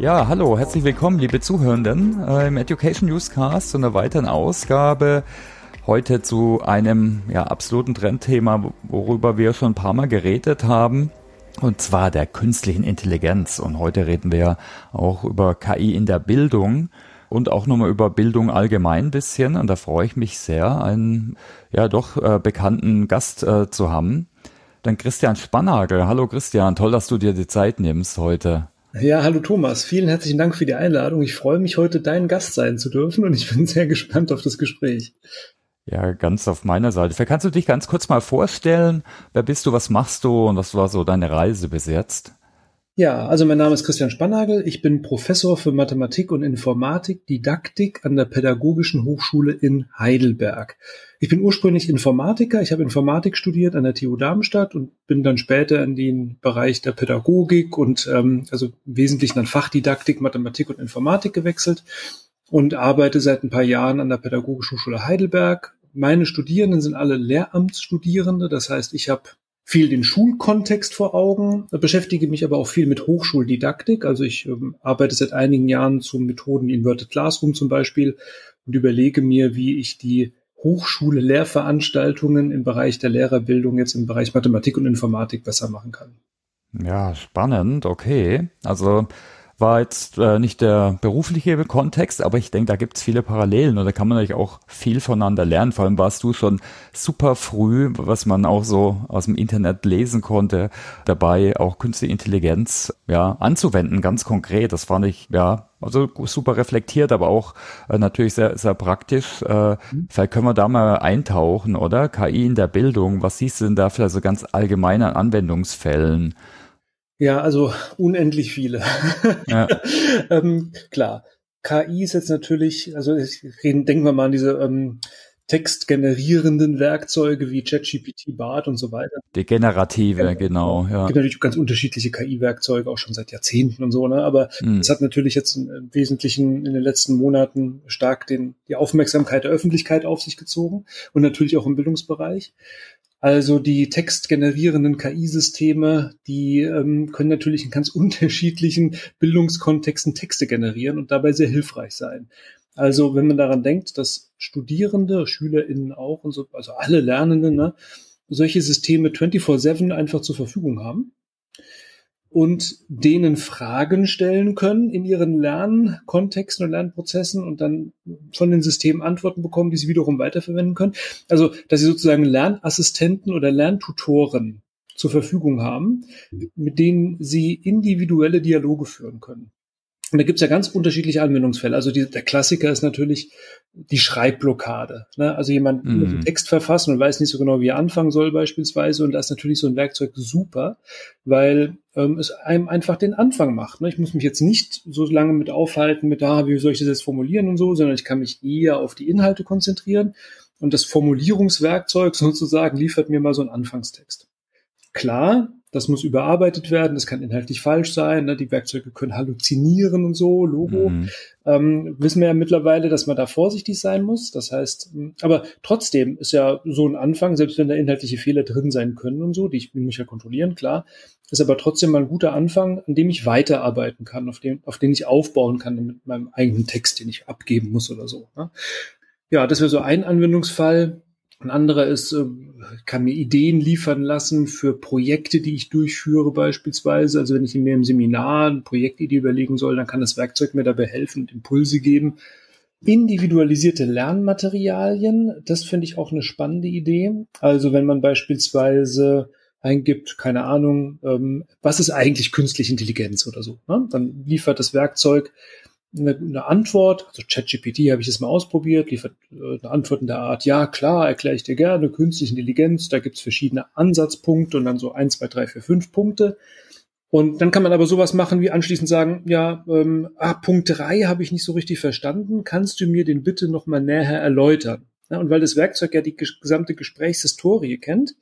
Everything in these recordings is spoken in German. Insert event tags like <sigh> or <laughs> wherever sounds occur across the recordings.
Ja, hallo, herzlich willkommen, liebe Zuhörenden, äh, im Education Newscast zu einer weiteren Ausgabe. Heute zu einem ja, absoluten Trendthema, worüber wir schon ein paar Mal geredet haben. Und zwar der künstlichen Intelligenz. Und heute reden wir auch über KI in der Bildung und auch nochmal über Bildung allgemein ein bisschen. Und da freue ich mich sehr, einen ja doch äh, bekannten Gast äh, zu haben. Dann Christian Spannagel. Hallo Christian, toll, dass du dir die Zeit nimmst heute. Ja, hallo Thomas. Vielen herzlichen Dank für die Einladung. Ich freue mich, heute dein Gast sein zu dürfen und ich bin sehr gespannt auf das Gespräch. Ja, ganz auf meiner Seite. Vielleicht kannst du dich ganz kurz mal vorstellen. Wer bist du, was machst du und was war so deine Reise bis jetzt? Ja, also mein Name ist Christian Spannagel. Ich bin Professor für Mathematik und Informatik, Didaktik an der Pädagogischen Hochschule in Heidelberg. Ich bin ursprünglich Informatiker. Ich habe Informatik studiert an der TU Darmstadt und bin dann später in den Bereich der Pädagogik und ähm, also im Wesentlichen an Fachdidaktik, Mathematik und Informatik gewechselt und arbeite seit ein paar Jahren an der Pädagogischen Hochschule Heidelberg. Meine Studierenden sind alle Lehramtsstudierende. Das heißt, ich habe viel den Schulkontext vor Augen, beschäftige mich aber auch viel mit Hochschuldidaktik. Also ich ähm, arbeite seit einigen Jahren zu Methoden Inverted Classroom zum Beispiel und überlege mir, wie ich die Hochschule im Bereich der Lehrerbildung jetzt im Bereich Mathematik und Informatik besser machen kann. Ja, spannend, okay. Also war jetzt äh, nicht der berufliche Kontext, aber ich denke, da gibt's viele Parallelen und da kann man natürlich auch viel voneinander lernen. Vor allem warst du schon super früh, was man auch so aus dem Internet lesen konnte, dabei auch künstliche Intelligenz ja anzuwenden, ganz konkret. Das fand ich ja also super reflektiert, aber auch äh, natürlich sehr, sehr praktisch. Äh, mhm. Vielleicht können wir da mal eintauchen, oder? KI in der Bildung. Was siehst du denn da vielleicht so ganz allgemein an Anwendungsfällen? Ja, also unendlich viele. Ja. <laughs> ähm, klar, KI ist jetzt natürlich, also reden, denken wir mal an diese ähm, textgenerierenden Werkzeuge wie ChatGPT, BART und so weiter. Die generative, ja, genau. Ja. Es gibt natürlich ganz unterschiedliche KI-Werkzeuge, auch schon seit Jahrzehnten und so, ne? Aber es hm. hat natürlich jetzt im Wesentlichen in den letzten Monaten stark den, die Aufmerksamkeit der Öffentlichkeit auf sich gezogen und natürlich auch im Bildungsbereich. Also die textgenerierenden KI-Systeme, die ähm, können natürlich in ganz <laughs> unterschiedlichen Bildungskontexten Texte generieren und dabei sehr hilfreich sein. Also wenn man daran denkt, dass Studierende, SchülerInnen auch und so, also alle Lernenden, ne, solche Systeme 24-7 einfach zur Verfügung haben, und denen Fragen stellen können in ihren Lernkontexten und Lernprozessen und dann von den Systemen Antworten bekommen, die sie wiederum weiterverwenden können. Also, dass sie sozusagen Lernassistenten oder Lerntutoren zur Verfügung haben, mit denen sie individuelle Dialoge führen können. Und da gibt's ja ganz unterschiedliche Anwendungsfälle. Also die, der Klassiker ist natürlich die Schreibblockade. Ne? Also jemand mhm. einen Text verfassen und weiß nicht so genau, wie er anfangen soll beispielsweise. Und da ist natürlich so ein Werkzeug super, weil ähm, es einem einfach den Anfang macht. Ne? Ich muss mich jetzt nicht so lange mit aufhalten, mit, ah, wie soll ich das jetzt formulieren und so, sondern ich kann mich eher auf die Inhalte konzentrieren. Und das Formulierungswerkzeug <laughs> sozusagen liefert mir mal so einen Anfangstext. Klar, das muss überarbeitet werden, das kann inhaltlich falsch sein, ne? die Werkzeuge können halluzinieren und so, Logo. Mhm. Ähm, wissen wir ja mittlerweile, dass man da vorsichtig sein muss. Das heißt, hm, aber trotzdem ist ja so ein Anfang, selbst wenn da inhaltliche Fehler drin sein können und so, die ich muss ja kontrollieren, klar, ist aber trotzdem mal ein guter Anfang, an dem ich weiterarbeiten kann, auf dem, auf den ich aufbauen kann mit meinem eigenen Text, den ich abgeben muss oder so. Ne? Ja, das wäre so ein Anwendungsfall. Ein anderer ist, äh, kann mir Ideen liefern lassen für Projekte, die ich durchführe beispielsweise. Also wenn ich mir im Seminar eine Projektidee überlegen soll, dann kann das Werkzeug mir dabei helfen und Impulse geben. Individualisierte Lernmaterialien, das finde ich auch eine spannende Idee. Also wenn man beispielsweise eingibt, keine Ahnung, ähm, was ist eigentlich künstliche Intelligenz oder so, ne? dann liefert das Werkzeug eine, Antwort, also ChatGPT habe ich das mal ausprobiert, liefert äh, eine Antwort in der Art, ja klar, erkläre ich dir gerne, künstliche Intelligenz, da gibt's verschiedene Ansatzpunkte und dann so eins, zwei, drei, vier, fünf Punkte. Und dann kann man aber sowas machen wie anschließend sagen, ja, ähm, ah, Punkt drei habe ich nicht so richtig verstanden, kannst du mir den bitte nochmal näher erläutern? Ja, und weil das Werkzeug ja die gesamte Gesprächshistorie kennt,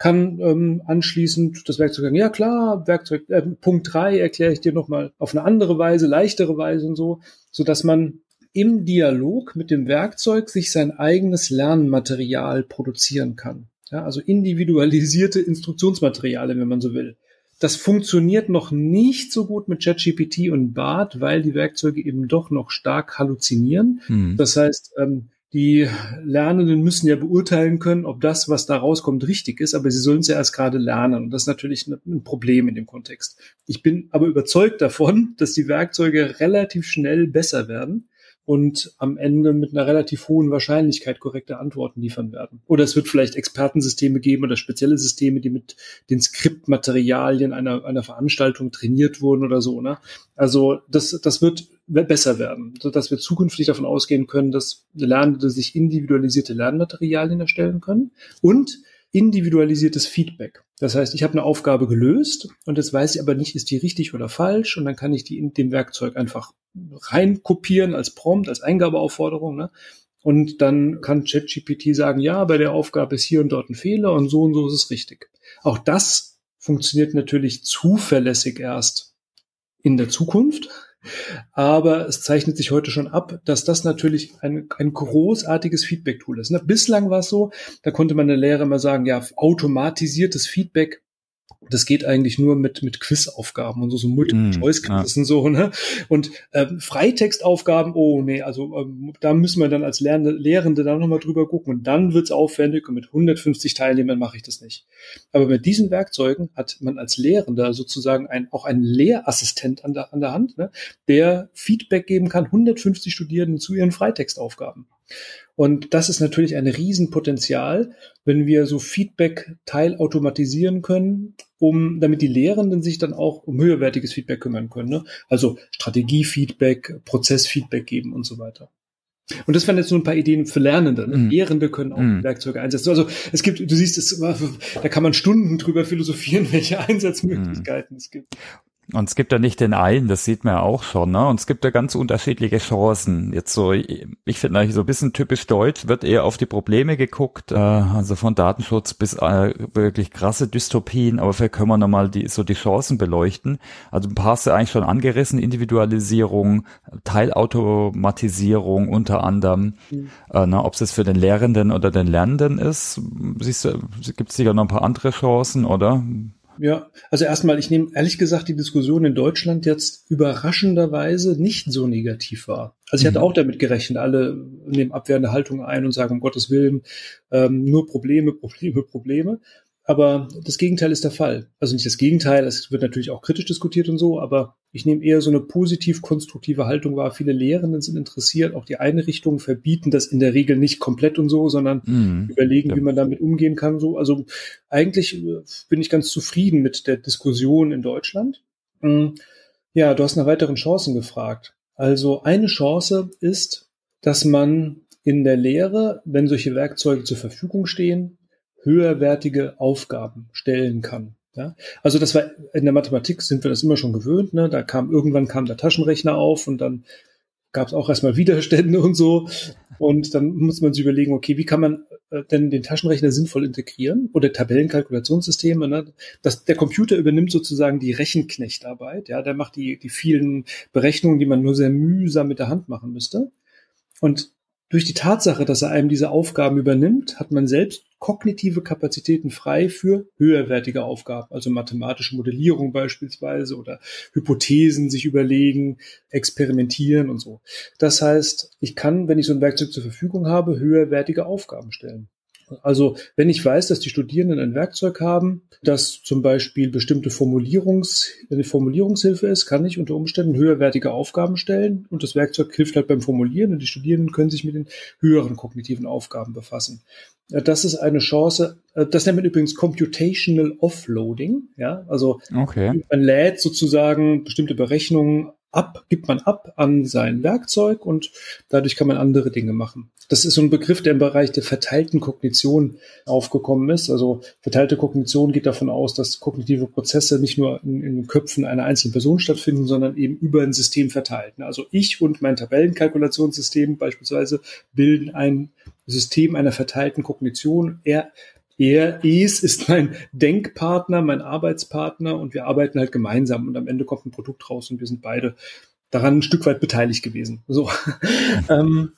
kann ähm, anschließend das Werkzeug sagen, ja klar, Werkzeug äh, Punkt drei erkläre ich dir nochmal auf eine andere Weise, leichtere Weise und so, so dass man im Dialog mit dem Werkzeug sich sein eigenes Lernmaterial produzieren kann. Ja, also individualisierte Instruktionsmaterialien, wenn man so will. das funktioniert noch nicht so gut mit ChatGPT und BART, weil die Werkzeuge eben doch noch stark halluzinieren. Hm. Das heißt, ähm, die Lernenden müssen ja beurteilen können, ob das, was da rauskommt, richtig ist, aber sie sollen es ja erst gerade lernen. Und das ist natürlich ein Problem in dem Kontext. Ich bin aber überzeugt davon, dass die Werkzeuge relativ schnell besser werden und am Ende mit einer relativ hohen Wahrscheinlichkeit korrekte Antworten liefern werden. Oder es wird vielleicht Expertensysteme geben oder spezielle Systeme, die mit den Skriptmaterialien einer, einer Veranstaltung trainiert wurden oder so. Ne? Also das, das wird besser werden, sodass wir zukünftig davon ausgehen können, dass Lernende sich individualisierte Lernmaterialien erstellen können und individualisiertes Feedback. Das heißt, ich habe eine Aufgabe gelöst und jetzt weiß ich aber nicht, ist die richtig oder falsch und dann kann ich die in dem Werkzeug einfach reinkopieren als Prompt, als Eingabeaufforderung. Ne? Und dann kann ChatGPT sagen, ja, bei der Aufgabe ist hier und dort ein Fehler und so und so ist es richtig. Auch das funktioniert natürlich zuverlässig erst in der Zukunft. Aber es zeichnet sich heute schon ab, dass das natürlich ein, ein großartiges Feedback-Tool ist. Ne? Bislang war es so, da konnte man der Lehrer immer sagen, ja, automatisiertes Feedback das geht eigentlich nur mit, mit Quizaufgaben und so, so Multiple-Choice-Quizzes mm, ja. und so, ne? Und ähm, Freitextaufgaben, oh nee, also ähm, da müssen wir dann als Lernende, Lehrende dann nochmal drüber gucken und dann wird's aufwendig und mit 150 Teilnehmern mache ich das nicht. Aber mit diesen Werkzeugen hat man als Lehrender sozusagen ein, auch einen Lehrassistent an der, an der Hand, ne? der Feedback geben kann, 150 Studierenden zu ihren Freitextaufgaben. Und das ist natürlich ein Riesenpotenzial, wenn wir so Feedback teilautomatisieren können, um, damit die Lehrenden sich dann auch um höherwertiges Feedback kümmern können. Ne? Also Strategiefeedback, Prozessfeedback geben und so weiter. Und das wären jetzt nur ein paar Ideen für Lernende. Ne? Mm. Lehrende können auch mm. Werkzeuge einsetzen. Also es gibt, du siehst es, <laughs> da kann man Stunden drüber philosophieren, <laughs> welche Einsatzmöglichkeiten mm. es gibt. Und es gibt ja nicht den einen, das sieht man ja auch schon, ne? Und es gibt ja ganz unterschiedliche Chancen. Jetzt so, ich finde eigentlich so ein bisschen typisch deutsch, wird eher auf die Probleme geguckt, äh, also von Datenschutz bis äh, wirklich krasse Dystopien, aber vielleicht können wir nochmal die, so die Chancen beleuchten. Also ein paar hast du eigentlich schon angerissen, Individualisierung, Teilautomatisierung unter anderem, mhm. äh, ne, ob es für den Lehrenden oder den Lernenden ist. Siehst du, gibt es sicher noch ein paar andere Chancen, oder? Ja, also erstmal, ich nehme ehrlich gesagt die Diskussion in Deutschland jetzt überraschenderweise nicht so negativ wahr. Also ich hatte mhm. auch damit gerechnet, alle nehmen abwehrende Haltung ein und sagen, um Gottes Willen, ähm, nur Probleme, Probleme, Probleme. Aber das Gegenteil ist der Fall. Also nicht das Gegenteil, es wird natürlich auch kritisch diskutiert und so, aber ich nehme eher so eine positiv-konstruktive Haltung wahr. Viele Lehrenden sind interessiert, auch die Einrichtungen verbieten das in der Regel nicht komplett und so, sondern mhm. überlegen, ja. wie man damit umgehen kann. So, also eigentlich äh, bin ich ganz zufrieden mit der Diskussion in Deutschland. Mm, ja, du hast nach weiteren Chancen gefragt. Also eine Chance ist, dass man in der Lehre, wenn solche Werkzeuge zur Verfügung stehen, höherwertige Aufgaben stellen kann. Ja, also das war in der Mathematik sind wir das immer schon gewöhnt. Ne? Da kam irgendwann kam der Taschenrechner auf und dann gab es auch erstmal Widerstände und so. Und dann muss man sich überlegen, okay, wie kann man äh, denn den Taschenrechner sinnvoll integrieren oder Tabellenkalkulationssysteme? Ne? Das, der Computer übernimmt sozusagen die Rechenknechtarbeit. Ja, der macht die die vielen Berechnungen, die man nur sehr mühsam mit der Hand machen müsste. Und durch die Tatsache, dass er einem diese Aufgaben übernimmt, hat man selbst kognitive Kapazitäten frei für höherwertige Aufgaben, also mathematische Modellierung beispielsweise oder Hypothesen sich überlegen, experimentieren und so. Das heißt, ich kann, wenn ich so ein Werkzeug zur Verfügung habe, höherwertige Aufgaben stellen. Also wenn ich weiß, dass die Studierenden ein Werkzeug haben, das zum Beispiel bestimmte Formulierungs, eine Formulierungshilfe ist, kann ich unter Umständen höherwertige Aufgaben stellen und das Werkzeug hilft halt beim Formulieren und die Studierenden können sich mit den höheren kognitiven Aufgaben befassen. Das ist eine Chance. Das nennt man übrigens Computational Offloading. Ja, also okay. man lädt sozusagen bestimmte Berechnungen ab, gibt man ab an sein Werkzeug und dadurch kann man andere Dinge machen. Das ist so ein Begriff, der im Bereich der verteilten Kognition aufgekommen ist. Also verteilte Kognition geht davon aus, dass kognitive Prozesse nicht nur in, in den Köpfen einer einzelnen Person stattfinden, sondern eben über ein System verteilt. Also ich und mein Tabellenkalkulationssystem beispielsweise bilden ein System einer verteilten Kognition. Er er, es ist mein Denkpartner, mein Arbeitspartner und wir arbeiten halt gemeinsam und am Ende kommt ein Produkt raus und wir sind beide daran ein Stück weit beteiligt gewesen. So. <laughs> ähm,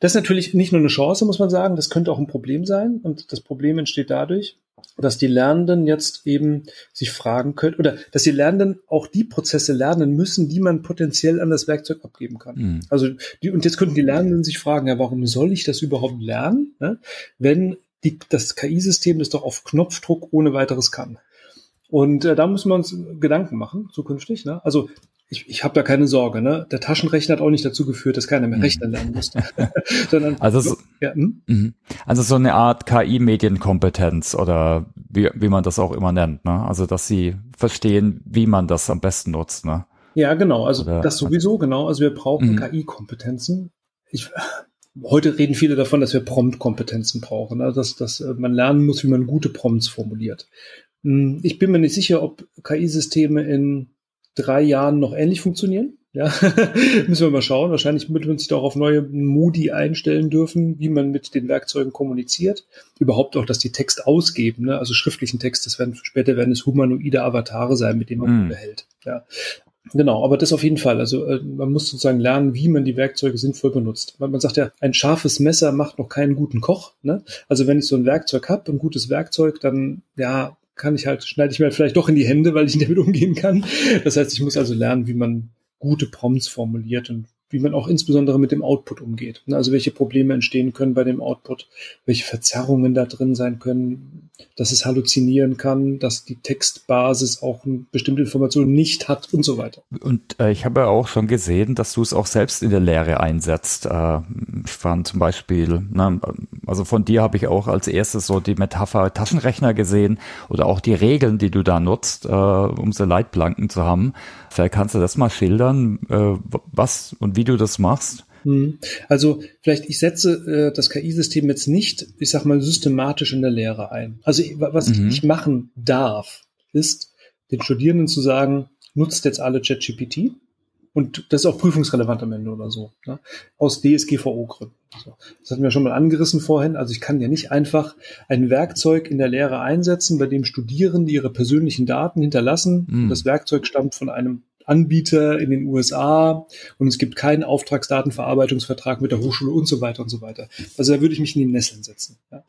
das ist natürlich nicht nur eine Chance, muss man sagen, das könnte auch ein Problem sein und das Problem entsteht dadurch, dass die Lernenden jetzt eben sich fragen können oder dass die Lernenden auch die Prozesse lernen müssen, die man potenziell an das Werkzeug abgeben kann. Mhm. Also die, und jetzt könnten die Lernenden sich fragen, ja, warum soll ich das überhaupt lernen, ne, wenn die, das KI-System das doch auf Knopfdruck ohne weiteres kann. Und äh, da müssen wir uns Gedanken machen, zukünftig. Ne? Also ich, ich habe da keine Sorge. Ne? Der Taschenrechner hat auch nicht dazu geführt, dass keiner mehr mhm. rechnen lernen musste. <laughs> Sondern, also, so, ja, hm? Mhm. also so eine Art KI-Medienkompetenz oder wie, wie man das auch immer nennt. Ne? Also dass sie verstehen, wie man das am besten nutzt. Ne? Ja, genau. Also oder, das sowieso, genau. Also wir brauchen mhm. KI-Kompetenzen. Ich, heute reden viele davon, dass wir Prompt-Kompetenzen brauchen. Also dass, dass äh, man lernen muss, wie man gute Prompts formuliert. Hm, ich bin mir nicht sicher, ob KI-Systeme in drei Jahren noch ähnlich funktionieren. Ja, <laughs> müssen wir mal schauen. Wahrscheinlich wird man sich da auch auf neue Moody einstellen dürfen, wie man mit den Werkzeugen kommuniziert. Überhaupt auch, dass die Text ausgeben, ne? also schriftlichen Text, das werden später werden es humanoide Avatare sein, mit denen man mm. behält. Ja. Genau, aber das auf jeden Fall. Also äh, man muss sozusagen lernen, wie man die Werkzeuge sinnvoll benutzt. Man, man sagt ja, ein scharfes Messer macht noch keinen guten Koch. Ne? Also wenn ich so ein Werkzeug habe, ein gutes Werkzeug, dann ja, kann ich halt, schneide ich mir vielleicht doch in die Hände, weil ich <laughs> damit umgehen kann. Das heißt, ich muss also lernen, wie man gute Prompts formuliert und wie man auch insbesondere mit dem Output umgeht. Also welche Probleme entstehen können bei dem Output, welche Verzerrungen da drin sein können, dass es halluzinieren kann, dass die Textbasis auch eine bestimmte Information nicht hat und so weiter. Und äh, ich habe auch schon gesehen, dass du es auch selbst in der Lehre einsetzt. Äh, ich fand zum Beispiel, ne, also von dir habe ich auch als erstes so die Metapher Taschenrechner gesehen oder auch die Regeln, die du da nutzt, äh, um so Leitplanken zu haben. Vielleicht kannst du das mal schildern, äh, was und wie du das machst. Hm. Also vielleicht, ich setze äh, das KI-System jetzt nicht, ich sag mal, systematisch in der Lehre ein. Also was mhm. ich machen darf, ist, den Studierenden zu sagen, nutzt jetzt alle ChatGPT und das ist auch prüfungsrelevant am Ende oder so, ne? aus DSGVO-Gründen. So. Das hatten wir schon mal angerissen vorhin. Also ich kann ja nicht einfach ein Werkzeug in der Lehre einsetzen, bei dem Studierende ihre persönlichen Daten hinterlassen. Mhm. Das Werkzeug stammt von einem Anbieter in den USA und es gibt keinen Auftragsdatenverarbeitungsvertrag mit der Hochschule und so weiter und so weiter. Also da würde ich mich in die Nesseln setzen. Ja.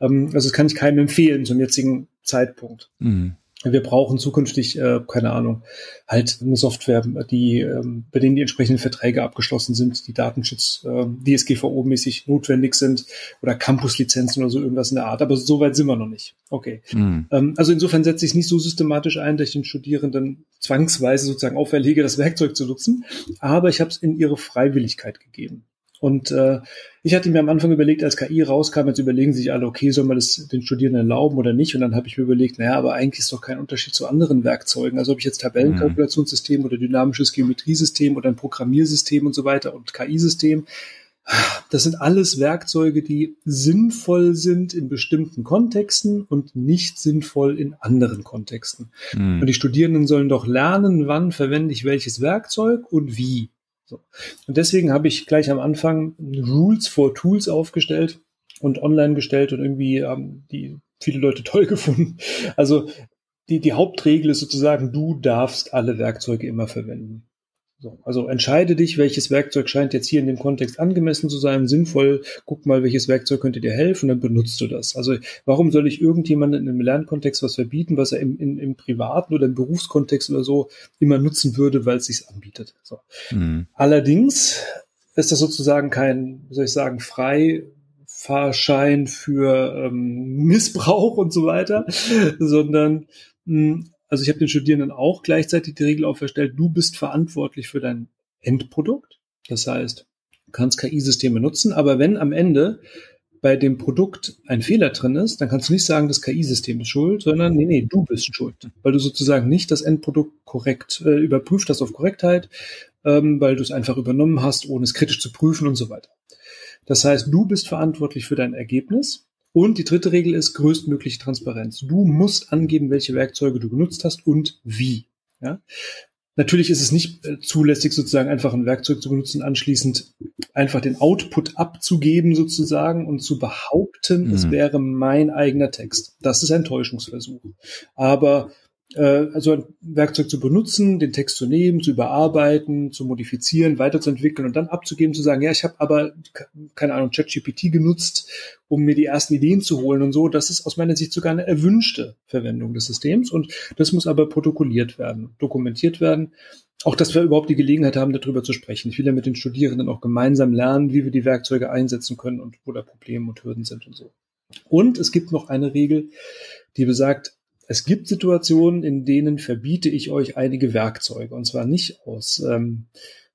Ähm, also das kann ich keinem empfehlen zum jetzigen Zeitpunkt. Mhm wir brauchen zukünftig, äh, keine Ahnung, halt eine Software, die, ähm, bei denen die entsprechenden Verträge abgeschlossen sind, die Datenschutz, äh, DSGVO-mäßig notwendig sind oder Campus-Lizenzen oder so irgendwas in der Art. Aber so weit sind wir noch nicht. Okay. Mhm. Ähm, also insofern setze ich es nicht so systematisch ein, dass ich den Studierenden zwangsweise sozusagen auferlege, das Werkzeug zu nutzen. Aber ich habe es in ihre Freiwilligkeit gegeben. Und äh, ich hatte mir am Anfang überlegt, als KI rauskam, jetzt überlegen sich alle, okay, soll man das den Studierenden erlauben oder nicht? Und dann habe ich mir überlegt, naja, aber eigentlich ist doch kein Unterschied zu anderen Werkzeugen. Also ob ich jetzt Tabellenkalkulationssystem oder dynamisches Geometriesystem oder ein Programmiersystem und so weiter und KI-System, das sind alles Werkzeuge, die sinnvoll sind in bestimmten Kontexten und nicht sinnvoll in anderen Kontexten. Mhm. Und die Studierenden sollen doch lernen, wann verwende ich welches Werkzeug und wie. So. Und deswegen habe ich gleich am Anfang Rules for Tools aufgestellt und online gestellt und irgendwie haben die viele Leute <laughs> toll gefunden. Also die, die Hauptregel ist sozusagen, du darfst alle Werkzeuge immer verwenden. So, also entscheide dich, welches Werkzeug scheint jetzt hier in dem Kontext angemessen zu sein, sinnvoll. Guck mal, welches Werkzeug könnte dir helfen, dann benutzt du das. Also warum soll ich irgendjemanden in einem Lernkontext was verbieten, was er im, im, im privaten oder im Berufskontext oder so immer nutzen würde, weil es sich anbietet. So. Mhm. Allerdings ist das sozusagen kein, wie soll ich sagen, Freifahrschein für ähm, Missbrauch und so weiter, sondern mh, hm, also ich habe den Studierenden auch gleichzeitig die Regel auferstellt, du bist verantwortlich für dein Endprodukt. Das heißt, du kannst KI-Systeme nutzen, aber wenn am Ende bei dem Produkt ein Fehler drin ist, dann kannst du nicht sagen, das KI-System ist schuld, sondern nee, nee, du bist schuld, weil du sozusagen nicht das Endprodukt korrekt äh, überprüft hast auf Korrektheit, ähm, weil du es einfach übernommen hast, ohne es kritisch zu prüfen und so weiter. Das heißt, du bist verantwortlich für dein Ergebnis und die dritte Regel ist größtmögliche Transparenz. Du musst angeben, welche Werkzeuge du genutzt hast und wie. Ja? Natürlich ist es nicht äh, zulässig, sozusagen einfach ein Werkzeug zu benutzen, anschließend einfach den Output abzugeben sozusagen und zu behaupten, mhm. es wäre mein eigener Text. Das ist ein Täuschungsversuch. Aber also ein Werkzeug zu benutzen, den Text zu nehmen, zu überarbeiten, zu modifizieren, weiterzuentwickeln und dann abzugeben, zu sagen, ja, ich habe aber, keine Ahnung, ChatGPT genutzt, um mir die ersten Ideen zu holen und so. Das ist aus meiner Sicht sogar eine erwünschte Verwendung des Systems und das muss aber protokolliert werden, dokumentiert werden. Auch, dass wir überhaupt die Gelegenheit haben, darüber zu sprechen. Ich will ja mit den Studierenden auch gemeinsam lernen, wie wir die Werkzeuge einsetzen können und wo da Probleme und Hürden sind und so. Und es gibt noch eine Regel, die besagt, es gibt Situationen, in denen verbiete ich euch einige Werkzeuge. Und zwar nicht aus ähm,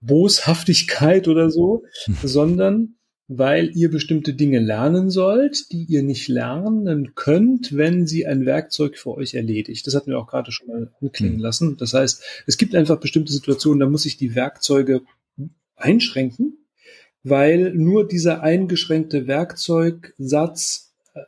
Boshaftigkeit oder so, hm. <laughs> sondern weil ihr bestimmte Dinge lernen sollt, die ihr nicht lernen könnt, wenn sie ein Werkzeug für euch erledigt. Das hatten wir auch gerade schon mal anklingen hm. lassen. Das heißt, es gibt einfach bestimmte Situationen, da muss ich die Werkzeuge einschränken, weil nur dieser eingeschränkte Werkzeugsatz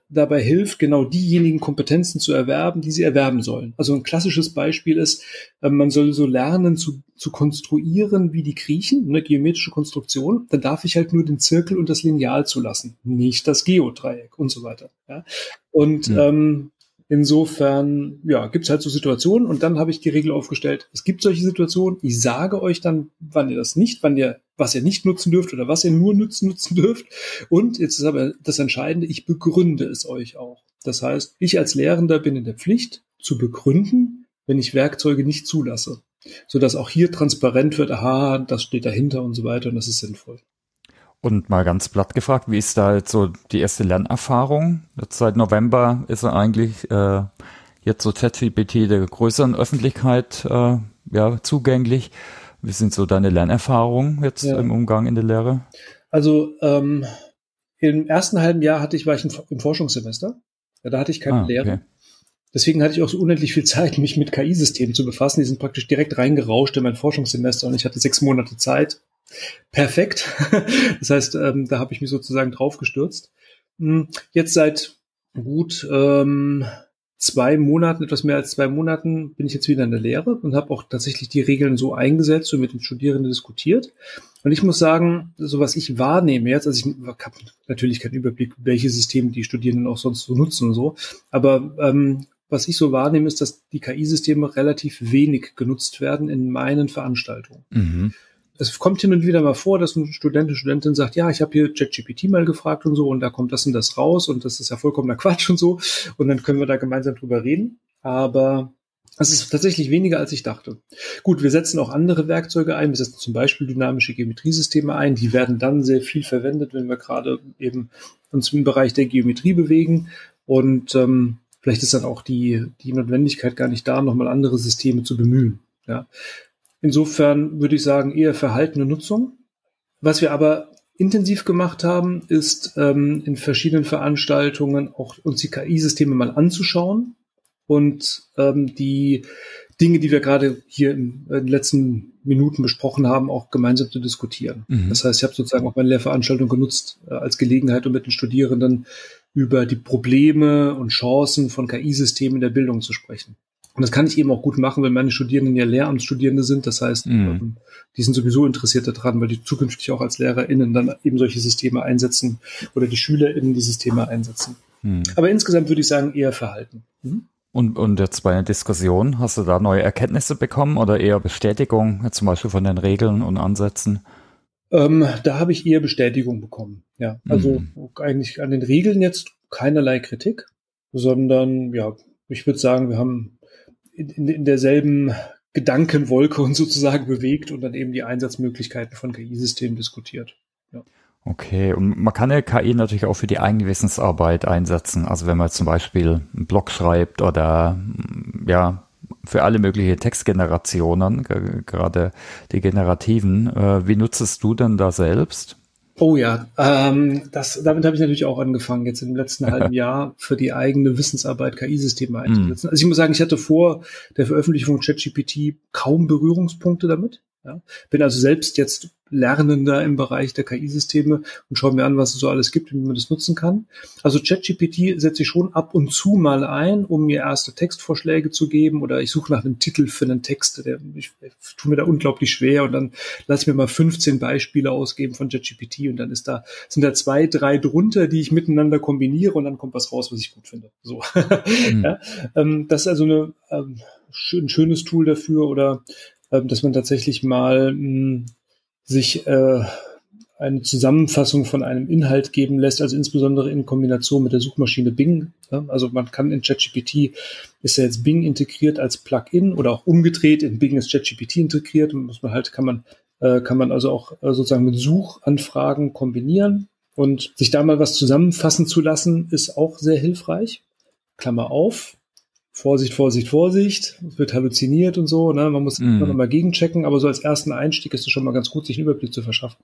dabei hilft, genau diejenigen Kompetenzen zu erwerben, die sie erwerben sollen. Also ein klassisches Beispiel ist, ähm, man soll so lernen zu, zu konstruieren wie die Griechen, eine geometrische Konstruktion. Dann darf ich halt nur den Zirkel und das Lineal zulassen, nicht das Geodreieck und so weiter. Ja? Und ja. Ähm, Insofern, ja, gibt's halt so Situationen und dann habe ich die Regel aufgestellt. Es gibt solche Situationen. Ich sage euch dann, wann ihr das nicht, wann ihr, was ihr nicht nutzen dürft oder was ihr nur nutzen, nutzen dürft. Und jetzt ist aber das Entscheidende, ich begründe es euch auch. Das heißt, ich als Lehrender bin in der Pflicht zu begründen, wenn ich Werkzeuge nicht zulasse. Sodass auch hier transparent wird, aha, das steht dahinter und so weiter und das ist sinnvoll. Und mal ganz platt gefragt, wie ist da jetzt so die erste Lernerfahrung? Jetzt seit November ist er eigentlich äh, jetzt so ChatGPT der größeren Öffentlichkeit äh, ja, zugänglich. Wie sind so deine Lernerfahrungen jetzt ja. im Umgang in der Lehre? Also ähm, im ersten halben Jahr hatte ich, war ich im, im Forschungssemester. Ja, da hatte ich keine ah, Lehre. Okay. Deswegen hatte ich auch so unendlich viel Zeit, mich mit KI-Systemen zu befassen. Die sind praktisch direkt reingerauscht in mein Forschungssemester und ich hatte sechs Monate Zeit, perfekt. <laughs> Das heißt, ähm, da habe ich mich sozusagen drauf gestürzt. Hm, jetzt seit gut ähm, zwei Monaten, etwas mehr als zwei Monaten, bin ich jetzt wieder in der Lehre und habe auch tatsächlich die Regeln so eingesetzt und mit den Studierenden diskutiert. Und ich muss sagen, so was ich wahrnehme jetzt, also ich habe natürlich keinen Überblick, welche Systeme die Studierenden auch sonst so nutzen und so, aber ähm, was ich so wahrnehme, ist, dass die KI-Systeme relativ wenig genutzt werden in meinen Veranstaltungen. Mhm es kommt hin und wieder mal vor, dass ein Student, eine Studentin sagt, ja, ich habe hier ChatGPT mal gefragt und so und da kommt das und das raus und das ist ja vollkommener Quatsch und so und dann können wir da gemeinsam drüber reden. Aber es ist tatsächlich weniger, als ich dachte. Gut, wir setzen auch andere Werkzeuge ein. Wir setzen zum Beispiel dynamische Geometriesysteme ein. Die werden dann sehr viel verwendet, wenn wir gerade eben uns im Bereich der Geometrie bewegen. Und ähm, vielleicht ist dann auch die, die Notwendigkeit gar nicht da, nochmal andere Systeme zu bemühen. Ja. Insofern würde ich sagen, eher verhaltene Nutzung. Was wir aber intensiv gemacht haben, ist ähm, in verschiedenen Veranstaltungen auch uns die KI-Systeme mal anzuschauen und ähm, die Dinge, die wir gerade hier in, in, den letzten Minuten besprochen haben, auch gemeinsam zu diskutieren. Mhm. Das heißt, ich habe sozusagen auch meine Lehrveranstaltung genutzt äh, als Gelegenheit, um mit den Studierenden über die Probleme und Chancen von KI-Systemen in der Bildung zu sprechen. Und das kann ich eben auch gut machen, wenn meine Studierenden ja Lehramtsstudierende sind. Das heißt, mhm. Ähm, die sind sowieso interessiert daran, weil die zukünftig auch als LehrerInnen dann eben solche Systeme einsetzen oder die SchülerInnen die Systeme einsetzen. Mhm. Aber insgesamt würde ich sagen, eher Verhalten. Mhm. Und, und jetzt bei einer Diskussion, hast du da neue Erkenntnisse bekommen oder eher Bestätigung, zum Beispiel von den Regeln und Ansätzen? Ähm, da habe ich eher Bestätigung bekommen. Ja, also mhm. eigentlich an den Regeln jetzt keinerlei Kritik, sondern ja, ich würde sagen, wir haben in, in derselben Gedankenwolke und sozusagen bewegt und dann eben die Einsatzmöglichkeiten von KI-Systemen diskutiert. Ja. Okay, und man kann ja KI natürlich auch für die eigene Wissensarbeit einsetzen. Also wenn man zum Beispiel einen Blog schreibt oder ja, für alle möglichen Textgenerationen, gerade die generativen. Äh, wie nutzt du denn da selbst? Oh ja, ähm, das, damit habe ich natürlich auch angefangen, jetzt im letzten <laughs> halben Jahr für die eigene Wissensarbeit KI-Systeme einzusetzen. Mm. Also ich muss sagen, ich hatte vor der Veröffentlichung ChatGPT kaum Berührungspunkte damit. Ja? Bin also selbst jetzt Lernender im Bereich der KI-Systeme und schaue mir an, was es so alles gibt und wie man das nutzen kann. Also ChatGPT setze ich schon ab und zu mal ein, um mir erste Textvorschläge zu geben oder ich suche nach einem Titel für einen Text, der ich, ich tue mir da unglaublich schwer und dann lass mir mal 15 Beispiele ausgeben von ChatGPT und dann ist da sind da zwei, drei drunter, die ich miteinander kombiniere und dann kommt was raus, was ich gut finde. So, mhm. <laughs> ja, ähm, das ist also eine, ähm, ein schönes Tool dafür oder ähm, dass man tatsächlich mal mh, hm, sich äh, eine Zusammenfassung von einem Inhalt geben lässt, also insbesondere in Kombination mit der Suchmaschine Bing. Ja, also man kann in ChatGPT ist ja jetzt Bing integriert als Plugin oder auch umgedreht. In Bing ist ChatGPT integriert und muss man halt kann man äh, kann man also auch äh, sozusagen mit Suchanfragen kombinieren und sich da mal was zusammenfassen zu lassen, ist auch sehr hilfreich. Klammer auf, Vorsicht, Vorsicht, Vorsicht, es wird halluziniert und so, ne? man muss mm. immer noch mal gegenchecken, aber so als ersten Einstieg ist es schon mal ganz gut, sich einen Überblick zu verschaffen.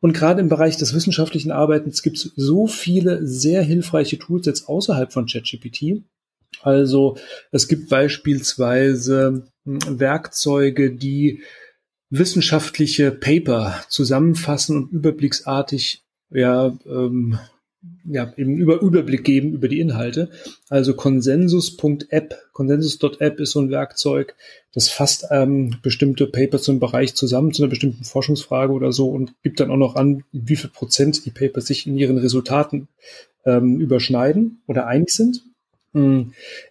Und gerade im Bereich des wissenschaftlichen Arbeitens gibt es so viele sehr hilfreiche Tools jetzt außerhalb von ChatGPT. Also es gibt beispielsweise hm, Werkzeuge, die wissenschaftliche Paper zusammenfassen und überblicksartig ja, ähm, ja, eben über Überblick geben über die Inhalte. Also Consensus.app, Consensus.app ist so ein Werkzeug, das fasst ähm, bestimmte Papers zum Bereich zusammen, zu einer bestimmten Forschungsfrage oder so und gibt dann auch noch an, wie viel Prozent die Papers sich in ihren Resultaten ähm, überschneiden oder einig sind.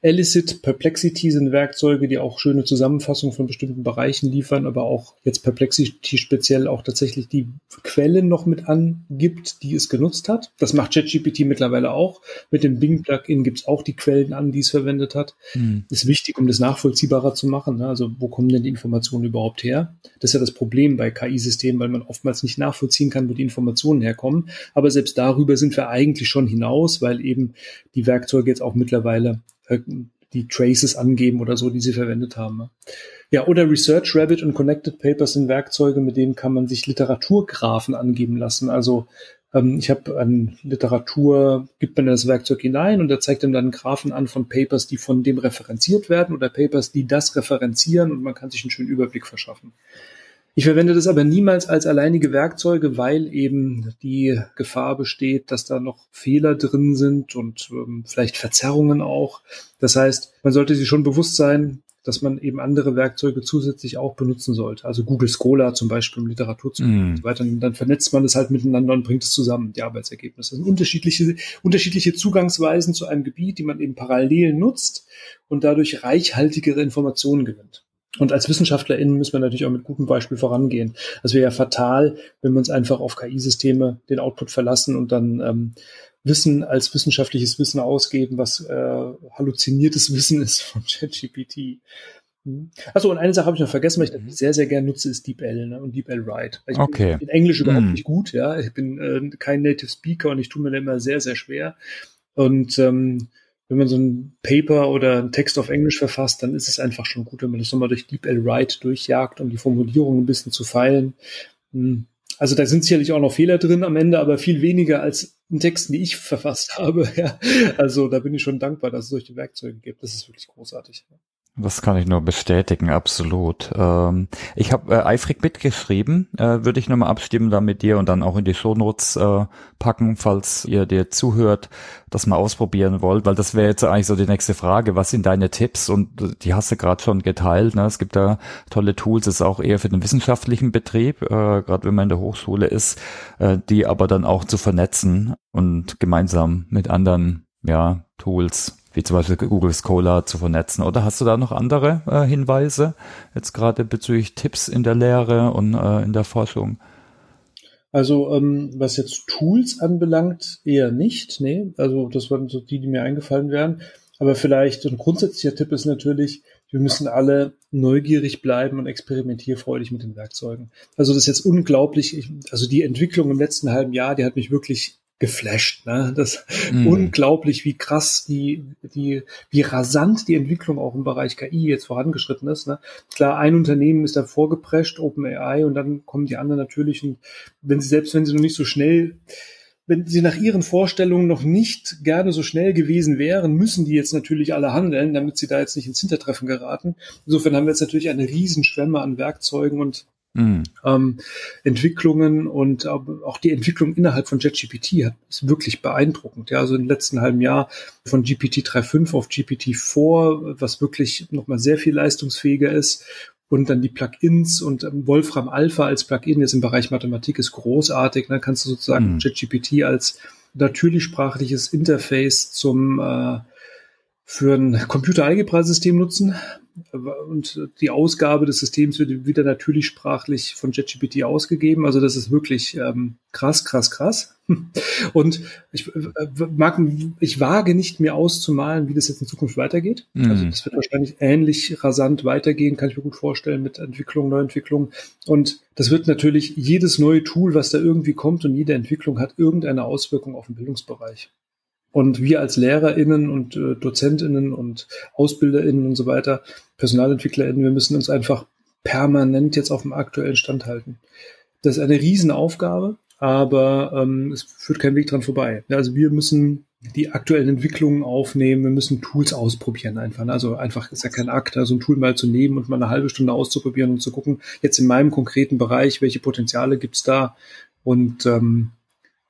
Elicit, Perplexity sind Werkzeuge, die auch schöne Zusammenfassungen von bestimmten Bereichen liefern, aber auch jetzt Perplexity speziell auch tatsächlich die Quellen noch mit angibt, die es genutzt hat. Das macht ChatGPT mittlerweile auch. Mit dem Bing-Plugin gibt es auch die Quellen an, die es verwendet hat. Mhm. Ist wichtig, um das nachvollziehbarer zu machen. Ne? Also wo kommen denn die Informationen überhaupt her? Das ist ja das Problem bei KI-Systemen, weil man oftmals nicht nachvollziehen kann, wo die Informationen herkommen. Aber selbst darüber sind wir eigentlich schon hinaus, weil eben die Werkzeuge jetzt auch mittlerweile mittlerweile äh, die Traces angeben oder so, die sie verwendet haben. Ja, oder Research Rabbit und Connected Papers sind Werkzeuge, mit denen kann man sich Literaturgraphen angeben lassen. Also ähm, ich habe an Literatur, gibt man das Werkzeug hinein und er zeigt dann dann Graphen an von Papers, die von dem referenziert werden oder Papers, die das referenzieren und man kann sich einen schönen Überblick verschaffen. Ich verwende das aber niemals als alleinige Werkzeuge, weil eben die Gefahr besteht, dass da noch Fehler drin sind und ähm, vielleicht Verzerrungen auch. Das heißt, man sollte sich schon bewusst sein, dass man eben andere Werkzeuge zusätzlich auch benutzen sollte. Also Google Scholar zum Beispiel, um Literatur zu mm. und so weiter. Und dann vernetzt man das halt miteinander und bringt es zusammen, die Arbeitsergebnisse. Das sind unterschiedliche, unterschiedliche Zugangsweisen zu einem Gebiet, die man eben parallel nutzt und dadurch reichhaltigere Informationen gewinnt. Und als WissenschaftlerInnen müssen wir natürlich auch mit gutem Beispiel vorangehen. Das wäre ja fatal, wenn wir uns einfach auf KI-Systeme den Output verlassen und dann ähm, Wissen als wissenschaftliches Wissen ausgeben, was äh, halluziniertes Wissen ist von <laughs> ChatGPT. Hm. Achso, und eine Sache habe ich noch vergessen, weil ich das sehr, sehr gerne nutze, ist DeepL ne? und DeepL Write. Ich okay. bin in Englisch überhaupt mm. nicht gut, ja. Ich bin äh, kein Native Speaker und ich tue mir da immer sehr, sehr schwer. Und ähm, wenn man so ein Paper oder einen Text auf Englisch verfasst, dann ist es einfach schon gut, wenn man das nochmal durch DeepL Write durchjagt, um die Formulierung ein bisschen zu feilen. Hm. Also da sind sicherlich auch noch Fehler drin am Ende, aber viel weniger als in Texten, die ich <laughs> verfasst habe. Ja. Also da bin ich schon dankbar, dass es solche Werkzeuge gibt. Das ist wirklich großartig. Das kann ich nur bestätigen, absolut. Ähm, ich habe äh, eifrig mitgeschrieben, äh, würde ich nochmal abstimmen da mit dir und dann auch in die Shownotes äh, packen, falls ihr dir zuhört, das mal ausprobieren wollt, weil das wäre jetzt eigentlich so die nächste Frage, was sind deine Tipps? Und die hast du gerade schon geteilt. Ne? Es gibt da tolle Tools, ist auch eher für den wissenschaftlichen Betrieb, äh, gerade wenn man in der Hochschule ist, äh, die aber dann auch zu vernetzen und gemeinsam mit anderen ja, Tools wie zum Beispiel Google Scholar zu vernetzen. Oder hast du da noch andere äh, Hinweise, jetzt gerade bezüglich Tipps in der Lehre und äh, in der Forschung? Also ähm, was jetzt Tools anbelangt, eher nicht. Nee, also das waren so die, die mir eingefallen wären. Aber vielleicht ein grundsätzlicher Tipp ist natürlich, wir müssen alle neugierig bleiben und experimentierfreudig mit den Werkzeugen. Also das ist jetzt unglaublich. Ich, also die Entwicklung im letzten halben Jahr, die hat mich wirklich geflasht. Ne? Das mm. unglaublich, wie krass die, die, wie rasant die Entwicklung auch im Bereich KI jetzt vorangeschritten ist. Ne? Klar, ein Unternehmen ist da vorgeprescht, OpenAI, und dann kommen die anderen natürlich. Und wenn sie selbst, wenn sie noch nicht so schnell wenn sie nach ihren Vorstellungen noch nicht gerne so schnell gewesen wären, müssen die jetzt natürlich alle handeln, damit sie da jetzt nicht ins Hintertreffen geraten. Insofern haben wir jetzt natürlich eine Riesenschwemme an Werkzeugen und mhm. ähm, Entwicklungen und auch die Entwicklung innerhalb von JetGPT hat, ist wirklich beeindruckend. Ja, also im letzten halben Jahr von GPT 3.5 auf GPT 4, was wirklich nochmal sehr viel leistungsfähiger ist und dann die Plugins und ähm, Wolfram Alpha als Plugin jetzt im Bereich Mathematik ist großartig. Dann kannst du sozusagen mhm. ChatGPT als natürlichsprachliches Interface zum äh, für ein Computer-Algebra-System nutzen und die Ausgabe des Systems wird wieder natürlich sprachlich von JetGPT ausgegeben. Also das ist wirklich ähm, krass, krass, krass. <laughs> Und ich äh, mag, ich wage nicht mehr auszumalen, wie das jetzt in Zukunft weitergeht. Mhm. Also das wird wahrscheinlich ähnlich rasant weitergehen, kann ich mir gut vorstellen mit Entwicklung, Neuentwicklung. Und das wird natürlich jedes neue Tool, was da irgendwie kommt und jede Entwicklung hat irgendeine Auswirkung auf den Bildungsbereich. Und wir als LehrerInnen und äh, DozentInnen und AusbilderInnen und so weiter, PersonalentwicklerInnen, wir müssen uns einfach permanent jetzt auf dem aktuellen Stand halten. Das ist eine Riesenaufgabe, aber ähm, es führt kein Weg dran vorbei. Also wir müssen die aktuellen Entwicklungen aufnehmen, wir müssen Tools ausprobieren einfach. Also einfach ist ja kein Akt, also ein Tool mal zu nehmen und mal eine halbe Stunde auszuprobieren und zu gucken, jetzt in meinem konkreten Bereich, welche Potenziale gibt's da und ähm,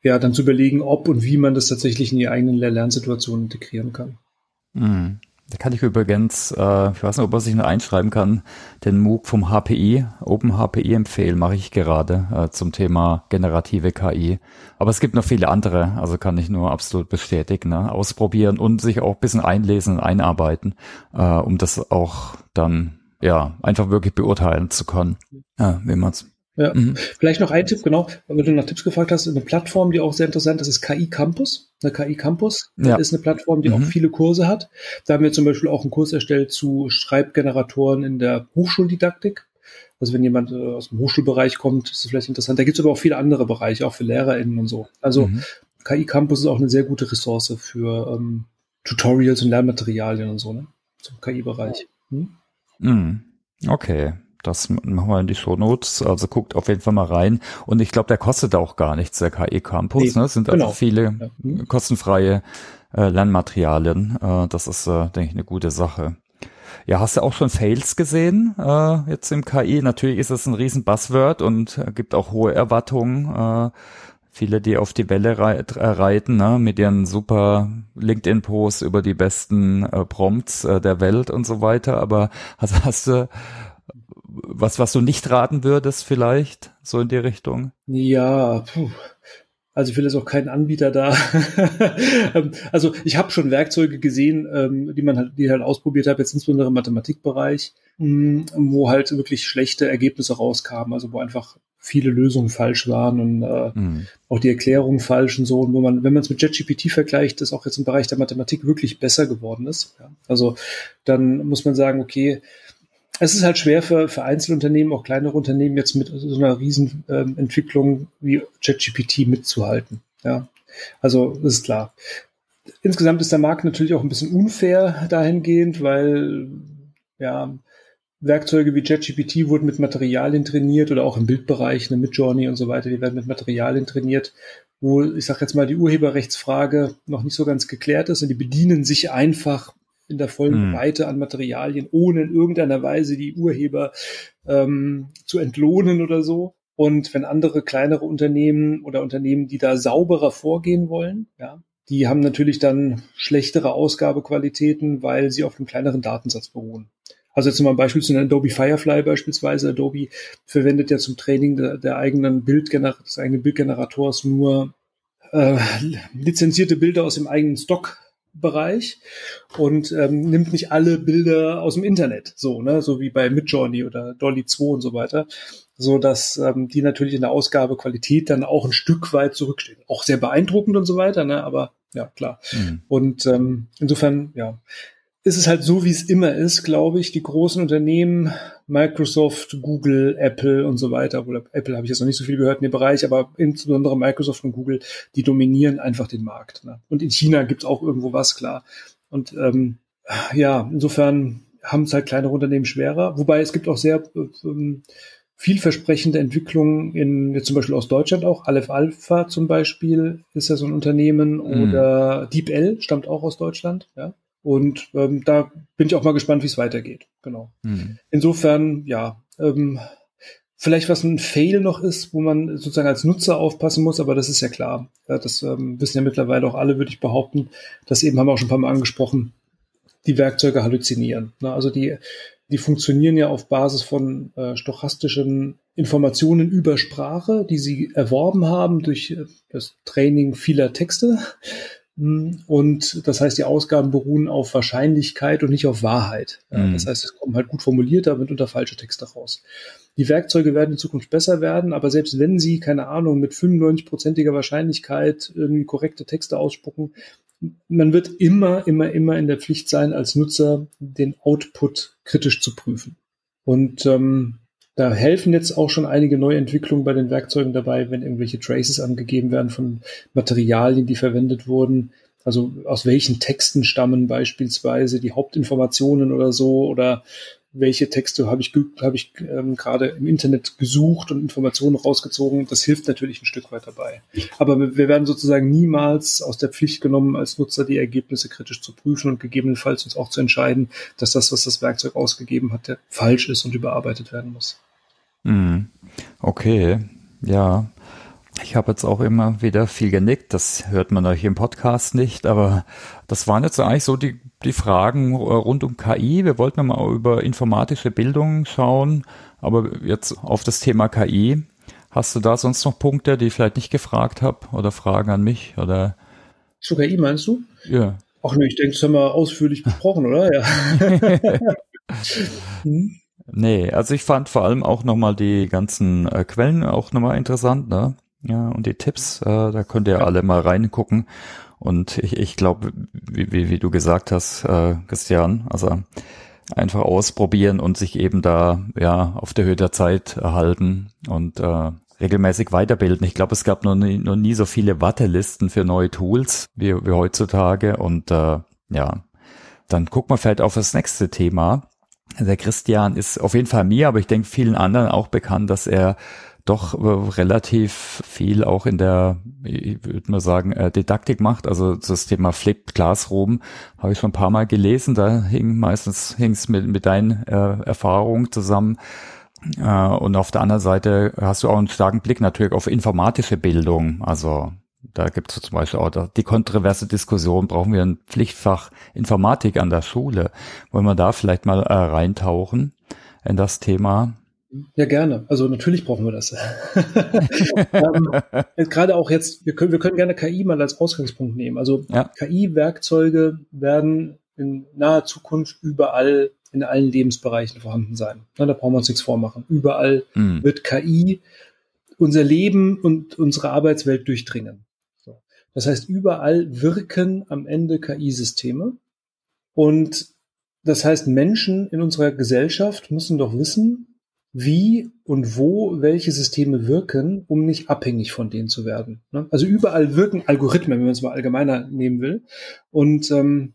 ja, dann zu überlegen, ob und wie man das tatsächlich in die eigenen Lernsituationen integrieren kann. Mhm. Da kann ich übrigens, äh, ich weiß nicht, ob man sich noch einschreiben kann, den MOOC vom HPI, Open HPI empfehlen, mache ich gerade äh, zum Thema generative KI. Aber es gibt noch viele andere, also kann ich nur absolut bestätigen, ne? ausprobieren und sich auch ein bisschen einlesen und einarbeiten, äh, um das auch dann ja einfach wirklich beurteilen zu können, äh, wie man es ja. Mhm. Vielleicht noch ein Tipp, genau, weil du nach Tipps gefragt hast, eine Plattform, die auch sehr interessant ist, ist KI Campus. Eine KI Campus ja. ist eine Plattform, die mhm. auch viele Kurse hat. Da haben wir zum Beispiel auch einen Kurs erstellt zu Schreibgeneratoren in der Hochschuldidaktik. Also wenn jemand äh, aus dem Hochschulbereich kommt, ist das vielleicht interessant. Da gibt es aber auch viele andere Bereiche, auch für LehrerInnen und so. Also mhm. KI Campus ist auch eine sehr gute Ressource für ähm, Tutorials und Lernmaterialien und so, ne? Zum KI-Bereich. Hm? Okay, das machen wir in die Show Notes. Also guckt auf jeden Fall mal rein. Und ich glaube, der kostet auch gar nichts, der KI Campus. Nee, ne? Es sind also genau. also viele ja. Kostenfreie äh, Lernmaterialien. Äh, das ist, äh, denke ich, eine gute Sache. Ja, hast du auch schon Fails gesehen äh, jetzt im KI? Natürlich ist es ein riesen Buzzword und äh, gibt auch hohe Erwartungen. Äh, viele, die auf die Welle reit, äh, reiten, ne, mit ihren super LinkedIn-Posts über die besten äh, Prompts äh, der Welt und so weiter. Aber hast, hast du was, was du nicht raten würdest vielleicht, so in die Richtung? Ja, puh. Also ich will jetzt auch keinen Anbieter da. <laughs> Ähm, also ich habe schon Werkzeuge gesehen, ähm, die man halt, die halt ausprobiert habe, jetzt insbesondere im Mathematikbereich, mm, wo halt wirklich schlechte Ergebnisse rauskamen, also wo einfach viele Lösungen falsch waren und äh, mhm. auch die Erklärungen falsch und so. Und wo man, wenn man es mit JetGPT vergleicht, das auch jetzt im Bereich der Mathematik wirklich besser geworden ist. Ja. Also dann muss man sagen, okay, es ist halt schwer für, für Einzelunternehmen, auch kleinere Unternehmen jetzt mit so einer riesen ähm, Entwicklung wie ChatGPT mitzuhalten. Ja, also das ist klar. Insgesamt ist der Markt natürlich auch ein bisschen unfair dahingehend, weil ja Werkzeuge wie ChatGPT wurden mit Materialien trainiert oder auch im Bildbereich, ne, mit Journey und so weiter, die werden mit Materialien trainiert, wo ich sage jetzt mal die Urheberrechtsfrage noch nicht so ganz geklärt ist und die bedienen sich einfach in der vollen mhm. Breite an Materialien, ohne in irgendeiner Weise die Urheber ähm, zu entlohnen oder so. Und wenn andere kleinere Unternehmen oder Unternehmen, die da sauberer vorgehen wollen, ja, die haben natürlich dann schlechtere Ausgabequalitäten, weil sie auf einem kleineren Datensatz beruhen. Also jetzt mal ein Beispiel zu nennen, Adobe Firefly beispielsweise. Adobe verwendet ja zum Training der, der eigenen Bildgener des eigenen Bildgenerators nur äh, lizenzierte Bilder aus dem eigenen Stock Bereich und ähm, nimmt nicht alle Bilder aus dem Internet, so, ne, so wie bei Midjourney oder Dolly 2 und so weiter, so dass ähm, die natürlich in der Ausgabequalität dann auch ein Stück weit zurückstehen. Auch sehr beeindruckend und so weiter, ne, aber ja, klar. Mhm. Und ähm, insofern, ja, ist es halt so, wie es immer ist, glaube ich. Die großen Unternehmen, Microsoft, Google, Apple und so weiter, obwohl Apple habe ich jetzt noch nicht so viel gehört in dem Bereich, aber insbesondere Microsoft und Google, die dominieren einfach den Markt. Ne? Und in China gibt es auch irgendwo was, klar. Und ähm, ja, insofern haben es halt kleinere Unternehmen schwerer. Wobei es gibt auch sehr ähm, vielversprechende Entwicklungen in, jetzt zum Beispiel aus Deutschland auch, Aleph Alpha zum Beispiel ist ja so ein Unternehmen mhm. oder DeepL stammt auch aus Deutschland, ja. Und ähm, da bin ich auch mal gespannt, wie es weitergeht. Genau. Mhm. Insofern, ja, ähm, vielleicht was ein Fail noch ist, wo man sozusagen als Nutzer aufpassen muss, aber das ist ja klar. Ja, das ähm, wissen ja mittlerweile auch alle, würde ich behaupten. Das eben haben wir auch schon ein paar Mal angesprochen. Die Werkzeuge halluzinieren. Ne? Also die die funktionieren ja auf Basis von äh, stochastischen Informationen über Sprache, die sie erworben haben durch äh, das Training vieler Texte. Hm, und das heißt, die Ausgaben beruhen auf Wahrscheinlichkeit und nicht auf Wahrheit. Mhm. Das heißt, es kommen halt gut formuliert, aber unter falsche Texte raus. Die Werkzeuge werden in Zukunft besser werden, aber selbst wenn sie, keine Ahnung, mit 95-prozentiger Wahrscheinlichkeit irgendwie korrekte Texte ausspucken, man wird immer, immer, immer in der Pflicht sein, als Nutzer den Output kritisch zu prüfen. Und ähm, da helfen jetzt auch schon einige neue Entwicklungen bei den Werkzeugen dabei, wenn irgendwelche Traces angegeben werden von Materialien, die verwendet wurden. Also aus welchen Texten stammen beispielsweise die Hauptinformationen oder so oder welche Texte habe ich, hab ich ähm, gerade im Internet gesucht und Informationen rausgezogen. Das hilft natürlich ein Stück weit dabei. Aber wir werden sozusagen niemals aus der Pflicht genommen, als Nutzer die Ergebnisse kritisch zu prüfen und gegebenenfalls uns auch zu entscheiden, dass das, was das Werkzeug ausgegeben hat, falsch ist und überarbeitet werden muss. Hm. Okay, ja. Ich habe jetzt auch immer wieder viel genickt, das hört man euch im Podcast nicht, aber das waren jetzt eigentlich so die, die Fragen rund um KI. Wir wollten mal über informatische Bildung schauen, aber jetzt auf das Thema KI. Hast du da sonst noch Punkte, die ich vielleicht nicht gefragt habe oder Fragen an mich oder? Zu KI meinst du? Ja. Ach ne, ich denke, das haben wir ausführlich besprochen, oder? Ja. <laughs> hm? Nee, also ich fand vor allem auch nochmal die ganzen äh, Quellen auch nochmal interessant, ne? Ja, und die Tipps, äh, da könnt ihr alle mal reingucken. Und ich, ich glaube, wie, wie, wie du gesagt hast, äh, Christian, also einfach ausprobieren und sich eben da ja auf der Höhe der Zeit erhalten und äh, regelmäßig weiterbilden. Ich glaube, es gab noch nie, noch nie so viele Wartelisten für neue Tools wie, wie heutzutage. Und äh, ja, dann gucken wir vielleicht auf das nächste Thema. Der Christian ist auf jeden Fall mir, aber ich denke vielen anderen auch bekannt, dass er doch äh, relativ viel auch in der, ich würde mal sagen, äh, Didaktik macht. Also das Thema Flipped Classroom habe ich schon ein paar Mal gelesen. Da hing meistens hing's mit, mit deinen äh, Erfahrungen zusammen. Äh, und auf der anderen Seite hast du auch einen starken Blick natürlich auf informatische Bildung. Also da gibt es zum Beispiel auch die kontroverse Diskussion, brauchen wir ein Pflichtfach Informatik an der Schule? Wollen wir da vielleicht mal äh, reintauchen in das Thema? Ja, gerne. Also natürlich brauchen wir das. <laughs> ähm, gerade auch jetzt, wir können, wir können gerne KI mal als Ausgangspunkt nehmen. Also ja. KI-Werkzeuge werden in naher Zukunft überall in allen Lebensbereichen vorhanden sein. Na, da brauchen wir uns nichts vormachen. Überall mhm. wird KI unser Leben und unsere Arbeitswelt durchdringen. So. Das heißt, überall wirken am Ende KI-Systeme. Und das heißt, Menschen in unserer Gesellschaft müssen doch wissen, wie und wo welche Systeme wirken, um nicht abhängig von denen zu werden. Ne? Also überall wirken Algorithmen, wenn man es mal allgemeiner nehmen will. Und ähm,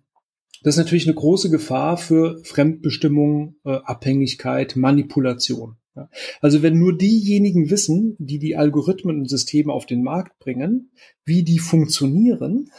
das ist natürlich eine große Gefahr für Fremdbestimmung, äh, Abhängigkeit, Manipulation. Also wenn nur diejenigen wissen, die die Algorithmen und Systeme auf den Markt bringen, wie die funktionieren,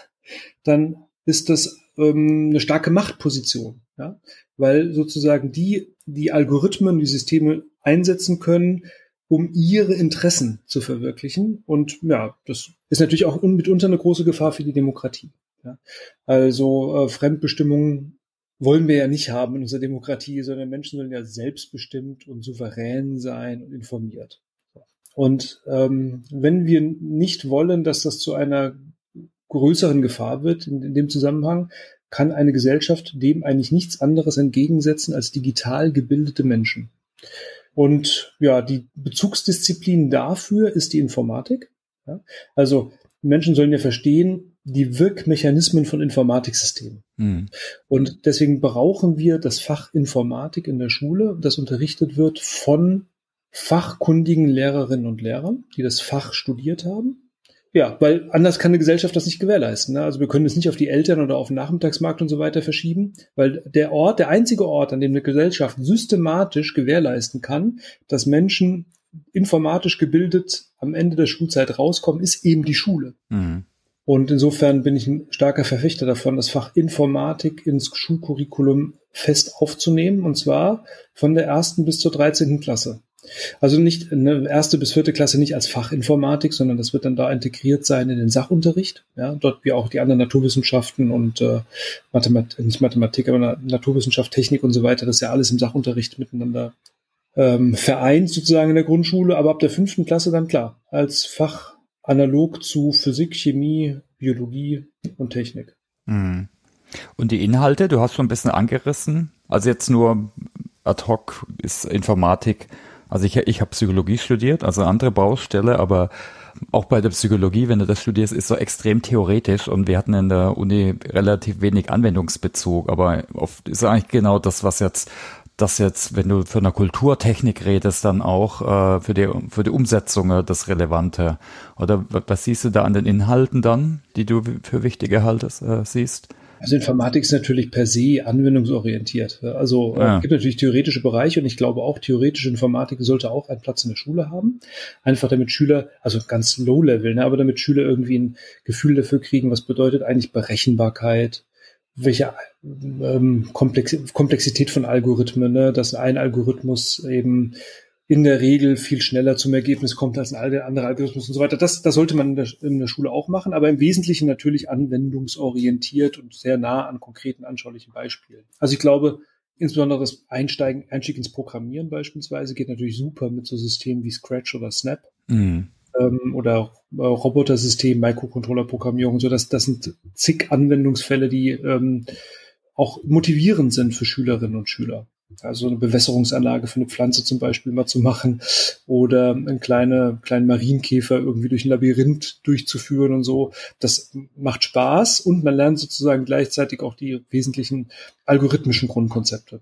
dann ist das ähm, eine starke Machtposition. Ja? Weil sozusagen die, die Algorithmen, die Systeme einsetzen können, um ihre Interessen zu verwirklichen. Und ja, das ist natürlich auch mitunter eine große Gefahr für die Demokratie. Ja. Also äh, Fremdbestimmung wollen wir ja nicht haben in unserer Demokratie, sondern Menschen sollen ja selbstbestimmt und souverän sein und informiert. Und ähm, wenn wir nicht wollen, dass das zu einer größeren Gefahr wird in, in dem Zusammenhang, kann eine Gesellschaft dem eigentlich nichts anderes entgegensetzen als digital gebildete Menschen. Und ja, die Bezugsdisziplin dafür ist die Informatik. Ja? Also Menschen sollen ja verstehen, die Wirkmechanismen von Informatiksystemen. Mhm. Und deswegen brauchen wir das Fach Informatik in der Schule, das unterrichtet wird von fachkundigen Lehrerinnen und Lehrern, die das Fach studiert haben Ja, weil anders kann eine Gesellschaft das nicht gewährleisten. Ne? Also wir können es nicht auf die Eltern oder auf den Nachmittagsmarkt und so weiter verschieben, weil der Ort, der einzige Ort, an dem eine Gesellschaft systematisch gewährleisten kann, dass Menschen informatisch gebildet am Ende der Schulzeit rauskommen, ist eben die Schule. Mhm. Und insofern bin ich ein starker Verfechter davon, das Fach Informatik ins Schulcurriculum fest aufzunehmen, und zwar von der ersten bis zur 13. Klasse. Also nicht eine erste bis vierte Klasse nicht als Fachinformatik, sondern das wird dann da integriert sein in den Sachunterricht. Ja, dort wie auch die anderen Naturwissenschaften und äh, Mathematik, nicht Mathematik, aber Naturwissenschaft, Technik und so weiter. Das ist ja alles im Sachunterricht miteinander ähm, vereint sozusagen in der Grundschule. Aber ab der fünften Klasse dann klar als Fach analog zu Physik, Chemie, Biologie und Technik. Mhm. Und die Inhalte, du hast schon ein bisschen angerissen. Also jetzt nur ad hoc ist Informatik also ich, ich habe Psychologie studiert, also andere Baustelle, aber auch bei der Psychologie, wenn du das studierst, ist so extrem theoretisch und wir hatten in der Uni relativ wenig Anwendungsbezug, aber oft ist eigentlich genau das, was jetzt das jetzt, wenn du für eine Kulturtechnik redest, dann auch äh, für die für die Umsetzung äh, das Relevante. Oder was siehst du da an den Inhalten dann, die du für wichtige haltest, äh, siehst? Also Informatik ist natürlich per se anwendungsorientiert. Also äh, ja. es gibt natürlich theoretische Bereiche und ich glaube auch theoretische Informatik sollte auch einen Platz in der Schule haben. Einfach damit Schüler, also ganz low level, ne, aber damit Schüler irgendwie ein Gefühl dafür kriegen, was bedeutet eigentlich Berechenbarkeit, welche ähm, Komplexität von Algorithmen, ne, dass ein Algorithmus eben in der Regel viel schneller zum Ergebnis kommt als ein anderer Algorithmus und so weiter. Das, das sollte man in der, in der Schule auch machen, aber im Wesentlichen natürlich anwendungsorientiert und sehr nah an konkreten, anschaulichen Beispielen. Also ich glaube, insbesondere das Einsteigen, Einstieg ins Programmieren beispielsweise geht natürlich super mit so Systemen wie Scratch oder Snap. Mhm. Ähm, oder äh, Robotersystem, Microcontroller-Programmierung, so dass das sind zig Anwendungsfälle, die ähm, auch motivierend sind für Schülerinnen und Schüler also eine Bewässerungsanlage für eine Pflanze zum Beispiel mal zu machen oder einen kleine, kleinen Marienkäfer irgendwie durch ein Labyrinth durchzuführen und so. Das macht Spaß und man lernt sozusagen gleichzeitig auch die wesentlichen algorithmischen Grundkonzepte.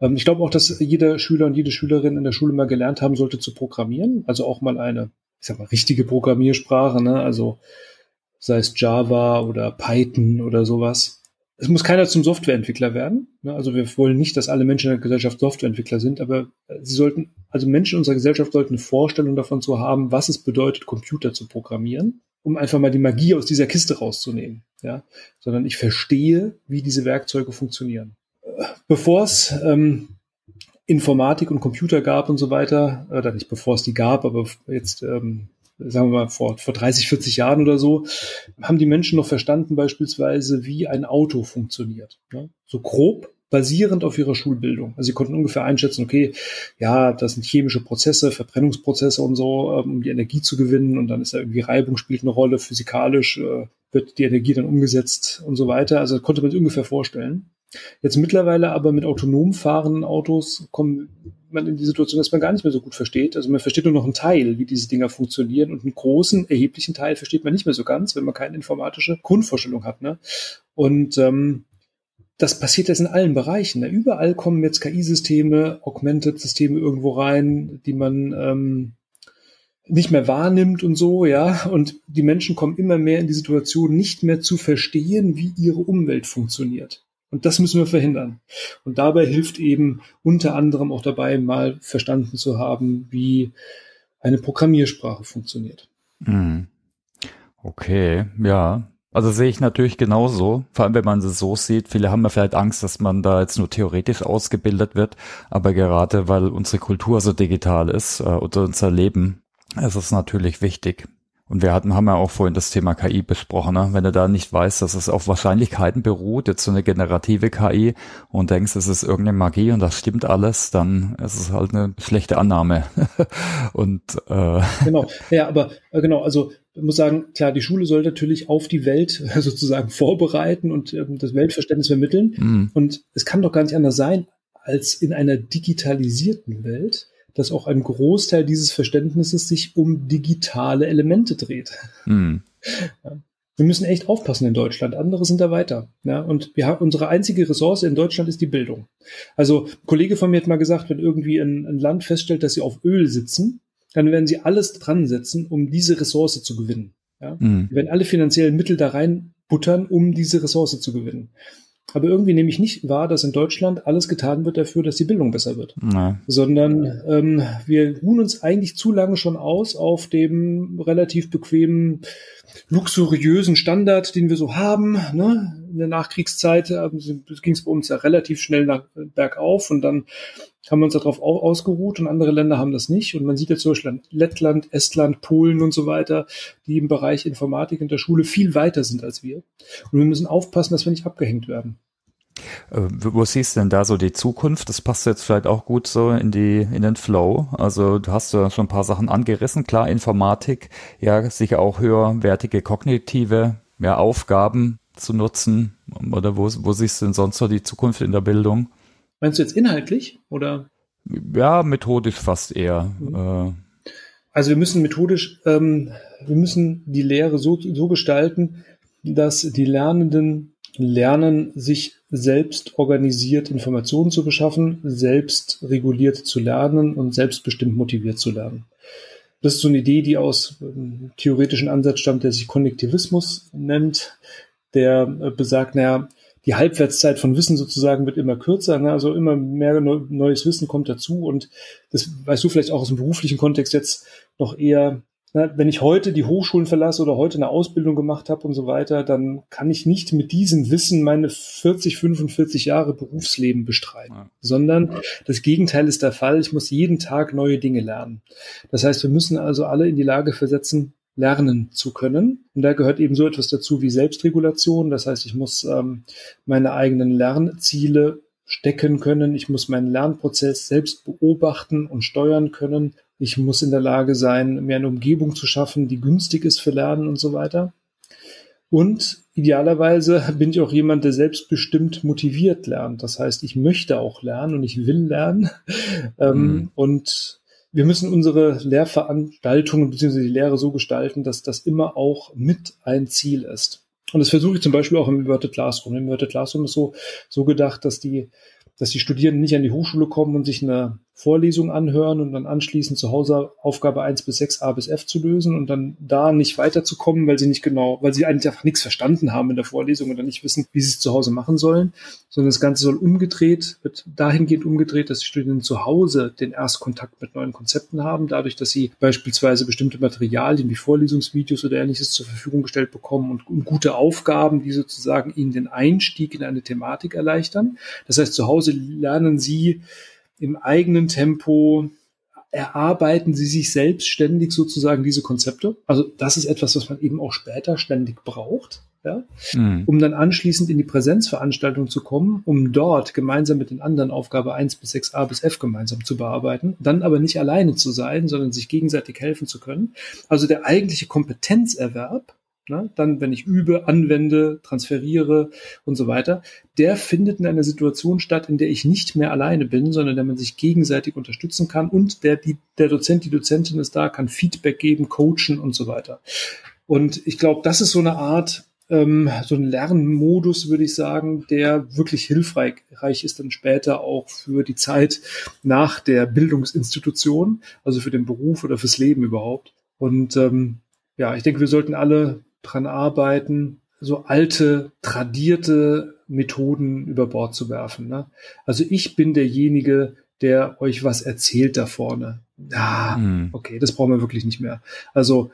Ähm, ich glaube auch, dass jeder Schüler und jede Schülerin in der Schule mal gelernt haben sollte zu programmieren, also auch mal eine, ich sag mal, richtige Programmiersprache, ne? also sei es Java oder Python oder sowas es muss keiner zum Softwareentwickler werden. Ne? Also wir wollen nicht, dass alle Menschen in der Gesellschaft Softwareentwickler sind, aber äh, sie sollten, also Menschen in unserer Gesellschaft sollten eine Vorstellung davon zu haben, was es bedeutet, Computer zu programmieren, um einfach mal die Magie aus dieser Kiste rauszunehmen. Ja? Sondern ich verstehe, wie diese Werkzeuge funktionieren. Bevor es ähm, Informatik und Computer gab und so weiter, oder nicht bevor es die gab, aber jetzt ähm, sagen wir mal, vor, vor 30, 40 Jahren oder so, haben die Menschen noch verstanden beispielsweise, wie ein Auto funktioniert. Ne? So grob basierend auf ihrer Schulbildung. Also sie konnten ungefähr einschätzen, okay, ja, das sind chemische Prozesse, Verbrennungsprozesse und so, ähm, um die Energie zu gewinnen und dann ist da irgendwie Reibung spielt eine Rolle, physikalisch äh, wird die Energie dann umgesetzt und so weiter. Also konnte man sich ungefähr vorstellen. Jetzt mittlerweile aber mit autonom fahrenden Autos kommt man in die Situation, dass man gar nicht mehr so gut versteht. Also man versteht nur noch einen Teil, wie diese Dinger funktionieren und einen großen, erheblichen Teil versteht man nicht mehr so ganz, wenn man keine informatische Grundvorstellung hat. Ne? Und ähm, das passiert jetzt in allen Bereichen. Ne? Überall kommen jetzt KI-Systeme, Augmented-Systeme irgendwo rein, die man ähm, nicht mehr wahrnimmt und so, ja. Und die Menschen kommen immer mehr in die Situation, nicht mehr zu verstehen, wie ihre Umwelt funktioniert. Und das müssen wir verhindern. Und dabei hilft eben unter anderem auch dabei, mal verstanden zu haben, wie eine Programmiersprache funktioniert. Hm. Okay, ja. Also sehe ich natürlich genauso, vor allem wenn man es so sieht. Viele haben ja vielleicht Angst, dass man da jetzt nur theoretisch ausgebildet wird, aber gerade weil unsere Kultur so digital ist äh, oder unser Leben, ist es natürlich wichtig. Und wir hatten, haben ja auch vorhin das Thema KI besprochen. Ne? Wenn du da nicht weißt, dass es auf Wahrscheinlichkeiten beruht, jetzt so eine generative KI und denkst, es ist irgendeine Magie und das stimmt alles, dann ist es halt eine schlechte Annahme. <laughs> und äh genau, ja, aber äh, genau, also ich muss sagen, klar, die Schule soll natürlich auf die Welt sozusagen vorbereiten und ähm, das Weltverständnis vermitteln. Mhm. Und es kann doch gar nicht anders sein, als in einer digitalisierten Welt dass auch ein Großteil dieses Verständnisses sich um digitale Elemente dreht. Mhm. Ja. Wir müssen echt aufpassen in Deutschland. Andere sind da weiter. Ja, und wir haben unsere einzige Ressource in Deutschland ist die Bildung. Also ein Kollege von mir hat mal gesagt, wenn irgendwie ein, ein Land feststellt, dass sie auf Öl sitzen, dann werden sie alles dran setzen, um diese Ressource zu gewinnen. Ja? Mhm. Wir werden alle finanziellen Mittel da reinbuttern, um diese Ressource zu gewinnen. Aber irgendwie nehme ich nicht wahr, dass in Deutschland alles getan wird dafür, dass die Bildung besser wird. Nein. Sondern ähm, wir ruhen uns eigentlich zu lange schon aus auf dem relativ bequemen, luxuriösen Standard, den wir so haben. Ne? In der Nachkriegszeit äh, ging es bei uns ja relativ schnell nach, bergauf und dann haben wir uns darauf ausgeruht und andere Länder haben das nicht. Und man sieht jetzt zum Beispiel Lettland, Estland, Polen und so weiter, die im Bereich Informatik in der Schule viel weiter sind als wir. Und wir müssen aufpassen, dass wir nicht abgehängt werden. Äh, wo siehst du denn da so die Zukunft? Das passt jetzt vielleicht auch gut so in die, in den Flow. Also du hast ja schon ein paar Sachen angerissen. Klar, Informatik, ja, sicher auch höherwertige kognitive ja, Aufgaben zu nutzen. Oder wo, wo siehst du denn sonst so die Zukunft in der Bildung? Meinst du jetzt inhaltlich oder? Ja, methodisch fast eher. Mhm. Also wir müssen methodisch, ähm, wir müssen die Lehre so, so gestalten, dass die Lernenden lernen, sich selbst organisiert Informationen zu beschaffen, selbst reguliert zu lernen und selbstbestimmt motiviert zu lernen. Das ist so eine Idee, die aus ähm, theoretischen Ansatz stammt, der sich Konnektivismus nennt, der äh, besagt, naja, die Halbwertszeit von Wissen sozusagen wird immer kürzer, ne? also immer mehr neues Wissen kommt dazu und das weißt du vielleicht auch aus dem beruflichen Kontext jetzt noch eher? Wenn ich heute die Hochschulen verlasse oder heute eine Ausbildung gemacht habe und so weiter, dann kann ich nicht mit diesem Wissen meine 40, 45 Jahre Berufsleben bestreiten, ja. sondern das Gegenteil ist der Fall. Ich muss jeden Tag neue Dinge lernen. Das heißt, wir müssen also alle in die Lage versetzen, lernen zu können. Und da gehört eben so etwas dazu wie Selbstregulation. Das heißt, ich muss ähm, meine eigenen Lernziele stecken können. Ich muss meinen Lernprozess selbst beobachten und steuern können. Ich muss in der Lage sein, mir eine Umgebung zu schaffen, die günstig ist für Lernen und so weiter. Und idealerweise bin ich auch jemand, der selbstbestimmt motiviert lernt. Das heißt, ich möchte auch lernen und ich will lernen. <laughs> Ähm, mhm. Und wir müssen unsere Lehrveranstaltungen bzw. die Lehre so gestalten, dass das immer auch mit ein Ziel ist. Und das versuche ich zum Beispiel auch im Inverted Classroom. Im Inverted Classroom ist so, so gedacht, dass die, dass die Studierenden nicht an die Hochschule kommen und sich eine Vorlesung anhören und dann anschließend zu Hause Aufgabe 1 bis 6 A bis F zu lösen und dann da nicht weiterzukommen, weil sie nicht genau, weil sie eigentlich einfach nichts verstanden haben in der Vorlesung oder nicht wissen, wie sie es zu Hause machen sollen, sondern das Ganze soll umgedreht, wird dahingehend umgedreht, dass die Studierenden zu Hause den Erstkontakt mit neuen Konzepten haben, dadurch, dass sie beispielsweise bestimmte Materialien wie Vorlesungsvideos oder ähnliches zur Verfügung gestellt bekommen und, und gute Aufgaben, die sozusagen ihnen den Einstieg in eine Thematik erleichtern. Das heißt, zu Hause lernen sie im eigenen Tempo erarbeiten sie sich selbstständig sozusagen diese Konzepte. Also das ist etwas, was man eben auch später ständig braucht, ja, mhm. um dann anschließend in die Präsenzveranstaltung zu kommen, um dort gemeinsam mit den anderen Aufgabe 1 bis 6a bis f gemeinsam zu bearbeiten, dann aber nicht alleine zu sein, sondern sich gegenseitig helfen zu können. Also der eigentliche Kompetenzerwerb ne, dann wenn ich übe, anwende, transferiere und so weiter, der findet in einer Situation statt, in der ich nicht mehr alleine bin, sondern der man sich gegenseitig unterstützen kann und der, die, der Dozent, die Dozentin ist da, kann Feedback geben, coachen und so weiter. Und ich glaube, das ist so eine Art, ähm, so ein Lernmodus, würde ich sagen, der wirklich hilfreich ist dann später auch für die Zeit nach der Bildungsinstitution, also für den Beruf oder fürs Leben überhaupt. Und ähm, ja, ich denke, wir sollten alle dran arbeiten, so alte, tradierte Methoden über Bord zu werfen. Ne? Also ich bin derjenige, der euch was erzählt da vorne. Ah, mhm. okay, das brauchen wir wirklich nicht mehr. Also,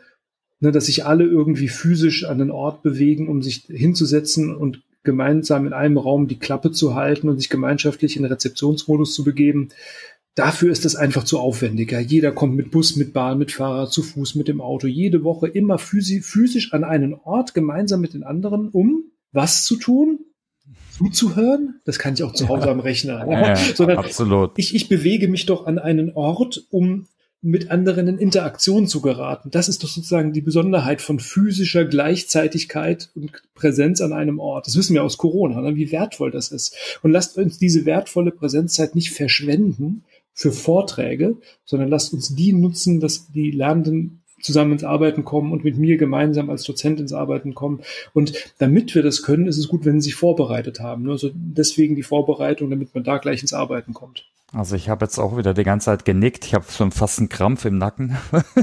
ne, dass sich alle irgendwie physisch an den Ort bewegen, um sich hinzusetzen und gemeinsam in einem Raum die Klappe zu halten und sich gemeinschaftlich in Rezeptionsmodus zu begeben. Dafür ist es einfach zu aufwendig. Ja. Jeder kommt mit Bus, mit Bahn, mit Fahrrad, zu Fuß, mit dem Auto, jede Woche immer physisch an einen Ort gemeinsam mit den anderen, um was zu tun? Zuzuhören? Das kann ich auch zu Hause am Rechner. Ja, ja, Sondern absolut. Ich, ich bewege mich doch an einen Ort, um mit anderen in Interaktion zu geraten. Das ist doch sozusagen die Besonderheit von physischer Gleichzeitigkeit und Präsenz an einem Ort. Das wissen wir aus Corona, ne, wie wertvoll das ist. Und lasst uns diese wertvolle Präsenzzeit nicht verschwenden, für Vorträge, sondern lasst uns die nutzen, dass die Lernenden zusammen ins Arbeiten kommen und mit mir gemeinsam als Dozent ins Arbeiten kommen. Und damit wir das können, ist es gut, wenn sie sich vorbereitet haben. Also deswegen die Vorbereitung, damit man da gleich ins Arbeiten kommt. Also ich habe jetzt auch wieder die ganze Zeit genickt. Ich habe schon fast einen Krampf im Nacken,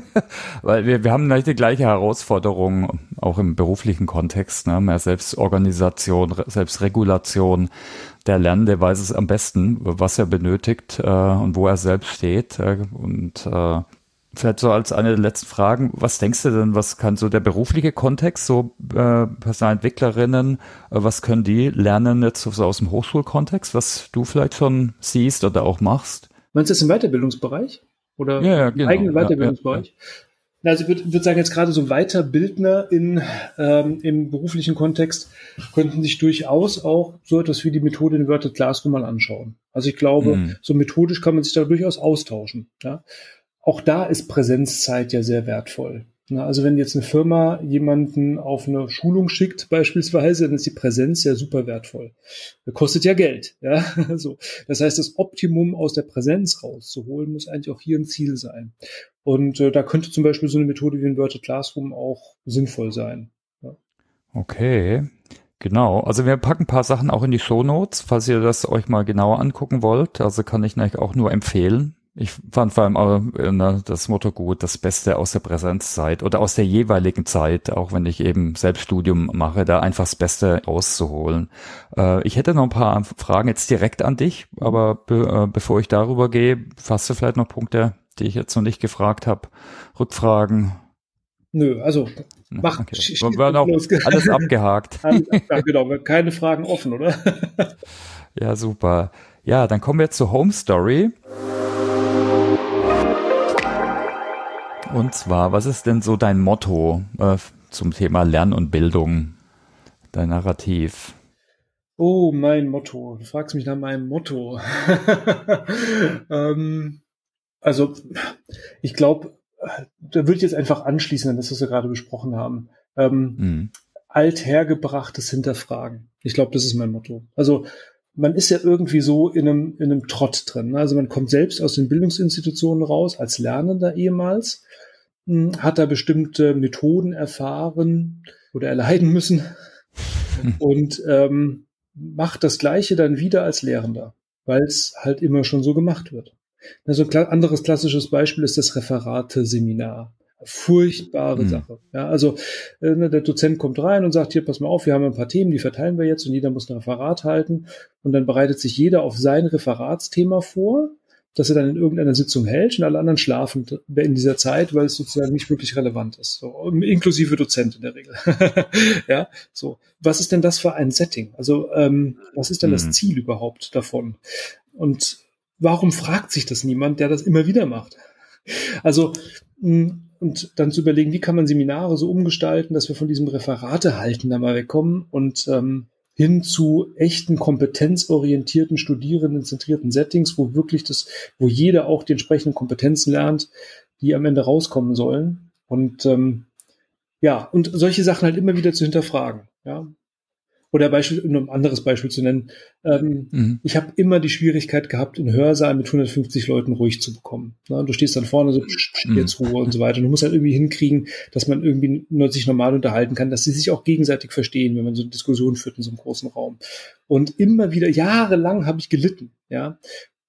<laughs> weil wir, wir haben nicht die gleiche Herausforderung, auch im beruflichen Kontext, ne? mehr Selbstorganisation, Selbstregulation. Der Lernende weiß es am besten, was er benötigt äh, und wo er selbst steht. Äh, und äh, Vielleicht so als eine der letzten Fragen, was denkst du denn, was kann so der berufliche Kontext, so äh, Personalentwicklerinnen, äh, was können die lernen jetzt so aus dem Hochschulkontext, was du vielleicht schon siehst oder auch machst? Meinst du das im Weiterbildungsbereich? Oder ja, ja, genau. im eigenen Weiterbildungsbereich? Ja, ja. Also ich würde würd sagen, jetzt gerade so Weiterbildner in, ähm, im beruflichen Kontext könnten sich durchaus auch so etwas wie die Methode in Inverted Classroom mal anschauen. Also ich glaube, mhm. so methodisch kann man sich da durchaus austauschen. Ja? Auch da ist Präsenzzeit ja sehr wertvoll. Also wenn jetzt eine Firma jemanden auf eine Schulung schickt beispielsweise, dann ist die Präsenz ja super wertvoll. Das kostet ja Geld. <laughs> Ja? So. Das heißt, das Optimum aus der Präsenz rauszuholen, muss eigentlich auch hier ein Ziel sein. Und äh, da könnte zum Beispiel so eine Methode wie ein Virtual Classroom auch sinnvoll sein. Ja. Okay. Genau, also wir packen ein paar Sachen auch in die Show Notes, falls ihr das euch mal genauer angucken wollt. Also kann ich eigentlich auch nur empfehlen. Ich fand vor allem aber ne, das Motto gut, das Beste aus der Präsenzzeit oder aus der jeweiligen Zeit, auch wenn ich eben Selbststudium mache, da einfach das Beste rauszuholen. Äh, ich hätte noch ein paar Fragen jetzt direkt an dich, aber be äh, bevor ich darüber gehe, hast du vielleicht noch Punkte, die ich jetzt noch nicht gefragt habe? Rückfragen? Nö, also mach. Okay. Wir werden auch <laughs> alles abgehakt. alles abgehakt. Genau, keine Fragen offen, oder? <laughs> ja, super. Ja, dann kommen wir zur Home Story. Und zwar, was ist denn so dein Motto äh, zum Thema Lernen und Bildung? Dein Narrativ? Oh, mein Motto. Du fragst mich nach meinem Motto. <laughs> ähm, also, ich glaube, da würde ich jetzt einfach anschließen an das, was wir gerade besprochen haben. Ähm, mhm. Althergebrachtes Hinterfragen. Ich glaube, das ist mein Motto. Also, man ist ja irgendwie so in einem, in einem Trott drin. Also man kommt selbst aus den Bildungsinstitutionen raus, als Lernender ehemals, hm, hat da bestimmte Methoden erfahren oder erleiden müssen und ähm, macht das Gleiche dann wieder als Lehrender, weil es halt immer schon so gemacht wird. Also ein anderes klassisches Beispiel ist das Referate-Seminar. Furchtbare mhm. Sache. Ja, also äh, ne, der Dozent kommt rein und sagt, hier, pass mal auf, wir haben ein paar Themen, die verteilen wir jetzt und jeder muss ein Referat halten. Und dann bereitet sich jeder auf sein Referatsthema vor dass er dann in irgendeiner Sitzung hält und alle anderen schlafen in dieser Zeit, weil es sozusagen nicht wirklich relevant ist. So, inklusive Dozent in der Regel. <laughs> ja, so. Was ist denn das für ein Setting? Also, ähm, was ist denn mhm. das Ziel überhaupt davon? Und warum fragt sich das niemand, der das immer wieder macht? Also, hm, und dann zu überlegen, wie kann man Seminare so umgestalten, dass wir von diesem Referate halten da mal wegkommen und ähm, hin zu echten kompetenzorientierten, studierendenzentrierten Settings, wo wirklich das, wo jeder auch die entsprechenden Kompetenzen lernt, die am Ende rauskommen sollen. Und ähm, ja, und solche Sachen halt immer wieder zu hinterfragen. Ja, oder Beispiel, um ein anderes Beispiel zu nennen. Ähm, mhm. Ich habe immer die Schwierigkeit gehabt, einen Hörsaal mit 150 Leuten ruhig zu bekommen. Ne? Du stehst dann vorne so, mhm. jetzt Ruhe und so weiter. Und du musst halt irgendwie hinkriegen, dass man irgendwie nur sich normal unterhalten kann, dass sie sich auch gegenseitig verstehen, wenn man so eine Diskussion führt in so einem großen Raum. Und immer wieder, jahrelang habe ich gelitten, ja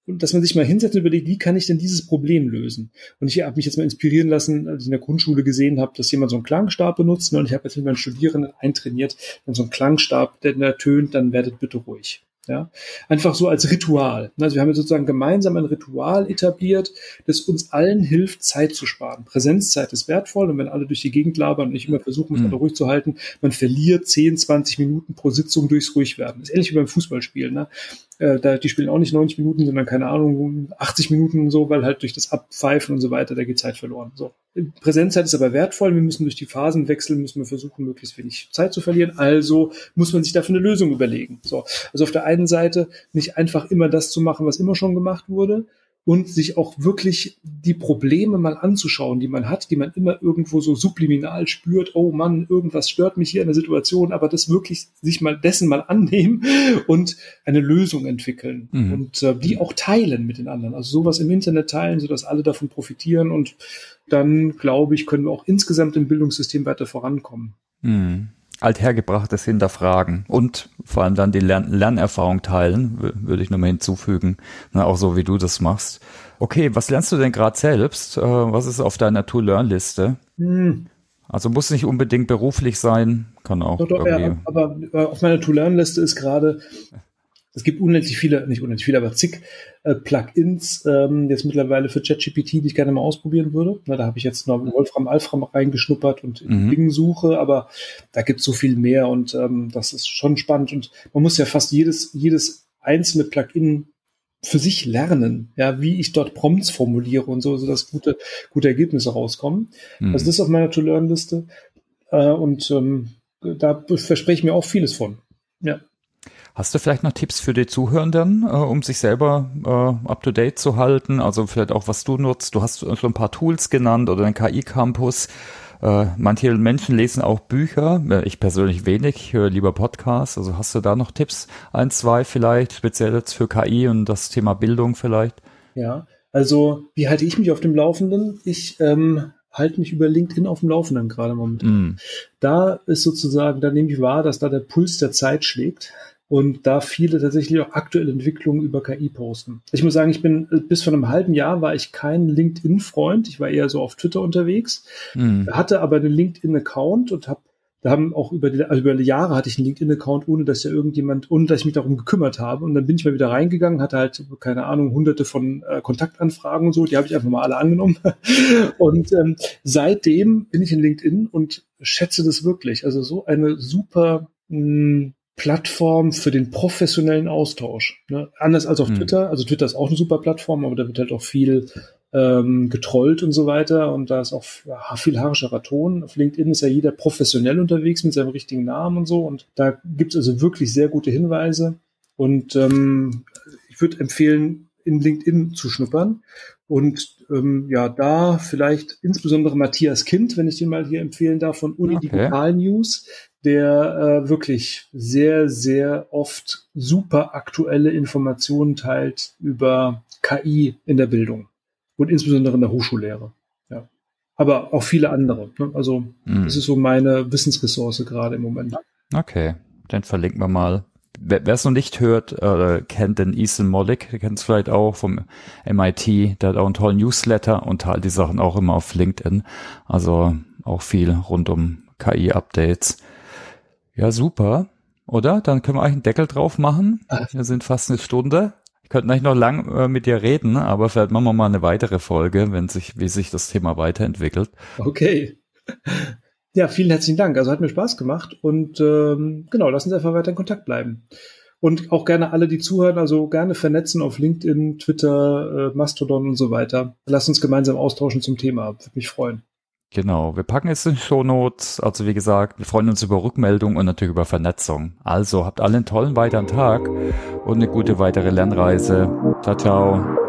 dass man sich mal hinsetzt und überlegt, wie kann ich denn dieses Problem lösen? Und ich habe mich jetzt mal inspirieren lassen, als ich in der Grundschule gesehen habe, dass jemand so einen Klangstab benutzt. Ne? Und ich habe jetzt mit meinen Studierenden eintrainiert, wenn so ein Klangstab, der ertönt, dann werdet bitte ruhig. Ja, einfach so als Ritual. Also wir haben sozusagen gemeinsam ein Ritual etabliert, das uns allen hilft, Zeit zu sparen. Präsenzzeit ist wertvoll und wenn alle durch die Gegend labern und nicht immer versuchen, mich mhm. ruhig zu halten, man verliert 10, 20 Minuten pro Sitzung durchs Ruhigwerden. Das ist ähnlich wie beim Fußballspielen. Ne? Äh, da, die spielen auch nicht 90 Minuten, sondern keine Ahnung, 80 Minuten und so, weil halt durch das Abpfeifen und so weiter, da geht Zeit verloren. So. Präsenzzeit ist aber wertvoll. Wir müssen durch die Phasen wechseln, müssen wir versuchen, möglichst wenig Zeit zu verlieren. Also muss man sich dafür eine Lösung überlegen. So. Also auf der einen Seite nicht einfach immer das zu machen, was immer schon gemacht wurde, und sich auch wirklich die Probleme mal anzuschauen, die man hat, die man immer irgendwo so subliminal spürt, oh Mann, irgendwas stört mich hier in der Situation, aber das wirklich sich mal dessen mal annehmen <laughs> und eine Lösung entwickeln mhm. und äh, die auch teilen mit den anderen. Also sowas im Internet teilen, sodass alle davon profitieren und dann, glaube ich, können wir auch insgesamt im Bildungssystem weiter vorankommen. Mhm. Althergebrachtes hinterfragen und vor allem dann die Lern Lernerfahrung teilen, würde ich nochmal hinzufügen, ne, auch so wie du das machst. Okay, was lernst du denn gerade selbst? Äh, was ist auf deiner To-Learn-Liste? Hm. Also muss nicht unbedingt beruflich sein, kann auch. Doch, doch, ja, aber auf meiner To-Learn-Liste ist gerade es gibt unendlich viele, nicht unendlich viele, aber zig äh, Plugins ähm, jetzt mittlerweile für ChatGPT, die ich gerne mal ausprobieren würde. Na, da habe ich jetzt noch Wolfram Alfram reingeschnuppert und mhm. Bing-Suche, aber da gibt es so viel mehr und ähm, das ist schon spannend. Und man muss ja fast jedes, jedes einzelne Plugin für sich lernen, ja, wie ich dort Prompts formuliere und so, so dass gute, gute Ergebnisse rauskommen. Mhm. Also das ist auf meiner To-Learn-Liste. Äh, und ähm, da verspreche ich mir auch vieles von. Ja. Hast du vielleicht noch Tipps für die Zuhörenden, äh, um sich selber äh, up-to-date zu halten? Also vielleicht auch, was du nutzt. Du hast so ein paar Tools genannt oder den KI-Campus. Äh, manche Menschen lesen auch Bücher. Äh, ich persönlich wenig, ich höre lieber Podcasts. Also hast du da noch Tipps? Ein, zwei vielleicht, speziell jetzt für KI und das Thema Bildung vielleicht? Ja, also wie halte ich mich auf dem Laufenden? Ich ähm, halte mich über LinkedIn auf dem Laufenden gerade momentan. Mm. Da ist sozusagen, da nehme ich wahr, dass da der Puls der Zeit schlägt und da viele tatsächlich auch aktuelle Entwicklungen über KI posten. Ich muss sagen, ich bin äh, bis vor einem halben Jahr war ich kein LinkedIn-Freund. Ich war eher so auf Twitter unterwegs, mhm. hatte aber einen LinkedIn-Account und habe da haben auch über die, also über die Jahre hatte ich einen LinkedIn-Account, ohne dass ja irgendjemand, ohne dass ich mich darum gekümmert habe. Und dann bin ich mal wieder reingegangen, hatte halt, keine Ahnung, hunderte von äh, Kontaktanfragen und so, die habe ich einfach mal alle angenommen. <laughs> und ähm, seitdem bin ich in LinkedIn und schätze das wirklich. Also so eine super mh, hm, Plattform für den professionellen Austausch. Ne? Anders als auf mhm. Twitter. Also Twitter ist auch eine super Plattform, aber da wird halt auch viel ähm, getrollt und so weiter. Und da ist auch viel haarischerer Ton. Auf LinkedIn ist ja jeder professionell unterwegs mit seinem richtigen Namen und so. Und da gibt es also wirklich sehr gute Hinweise. Und ähm, ich würde empfehlen, in LinkedIn zu schnuppern. Und ähm, ja, da vielleicht insbesondere Matthias Kind, wenn ich den mal hier empfehlen darf, von Uni okay. Digital News, der äh, wirklich sehr, sehr oft super aktuelle Informationen teilt über KI in der Bildung und insbesondere in der Hochschullehre. Ja. Aber auch viele andere. Ne? Also mhm. das ist so meine Wissensressource gerade im Moment. Okay, dann verlinken wir mal. Wer es noch nicht hört, äh, kennt den Ethan Mollick, der kennt es vielleicht auch vom MIT, der hat auch einen tollen Newsletter und teilt die Sachen auch immer auf LinkedIn. Also auch viel rund um KI-Updates. Ja, super. Oder? Dann können wir eigentlich einen Deckel drauf machen. Wir sind fast eine Stunde. Ich könnte eigentlich noch lang äh, mit dir reden, aber vielleicht machen wir mal eine weitere Folge, wenn sich, wie sich das Thema weiterentwickelt. Okay. <laughs> Ja, vielen herzlichen Dank. Also hat mir Spaß gemacht und ähm, genau, lassen Sie einfach weiter in Kontakt bleiben. Und auch gerne alle, die zuhören, also gerne vernetzen auf LinkedIn, Twitter, äh, Mastodon und so weiter. Lass uns gemeinsam austauschen zum Thema. Würde mich freuen. Genau, wir packen es in Show Notes. Also wie gesagt, wir freuen uns über Rückmeldung und natürlich über Vernetzung. Also habt alle einen tollen weiteren Tag und eine gute weitere Lernreise. Ciao, ciao.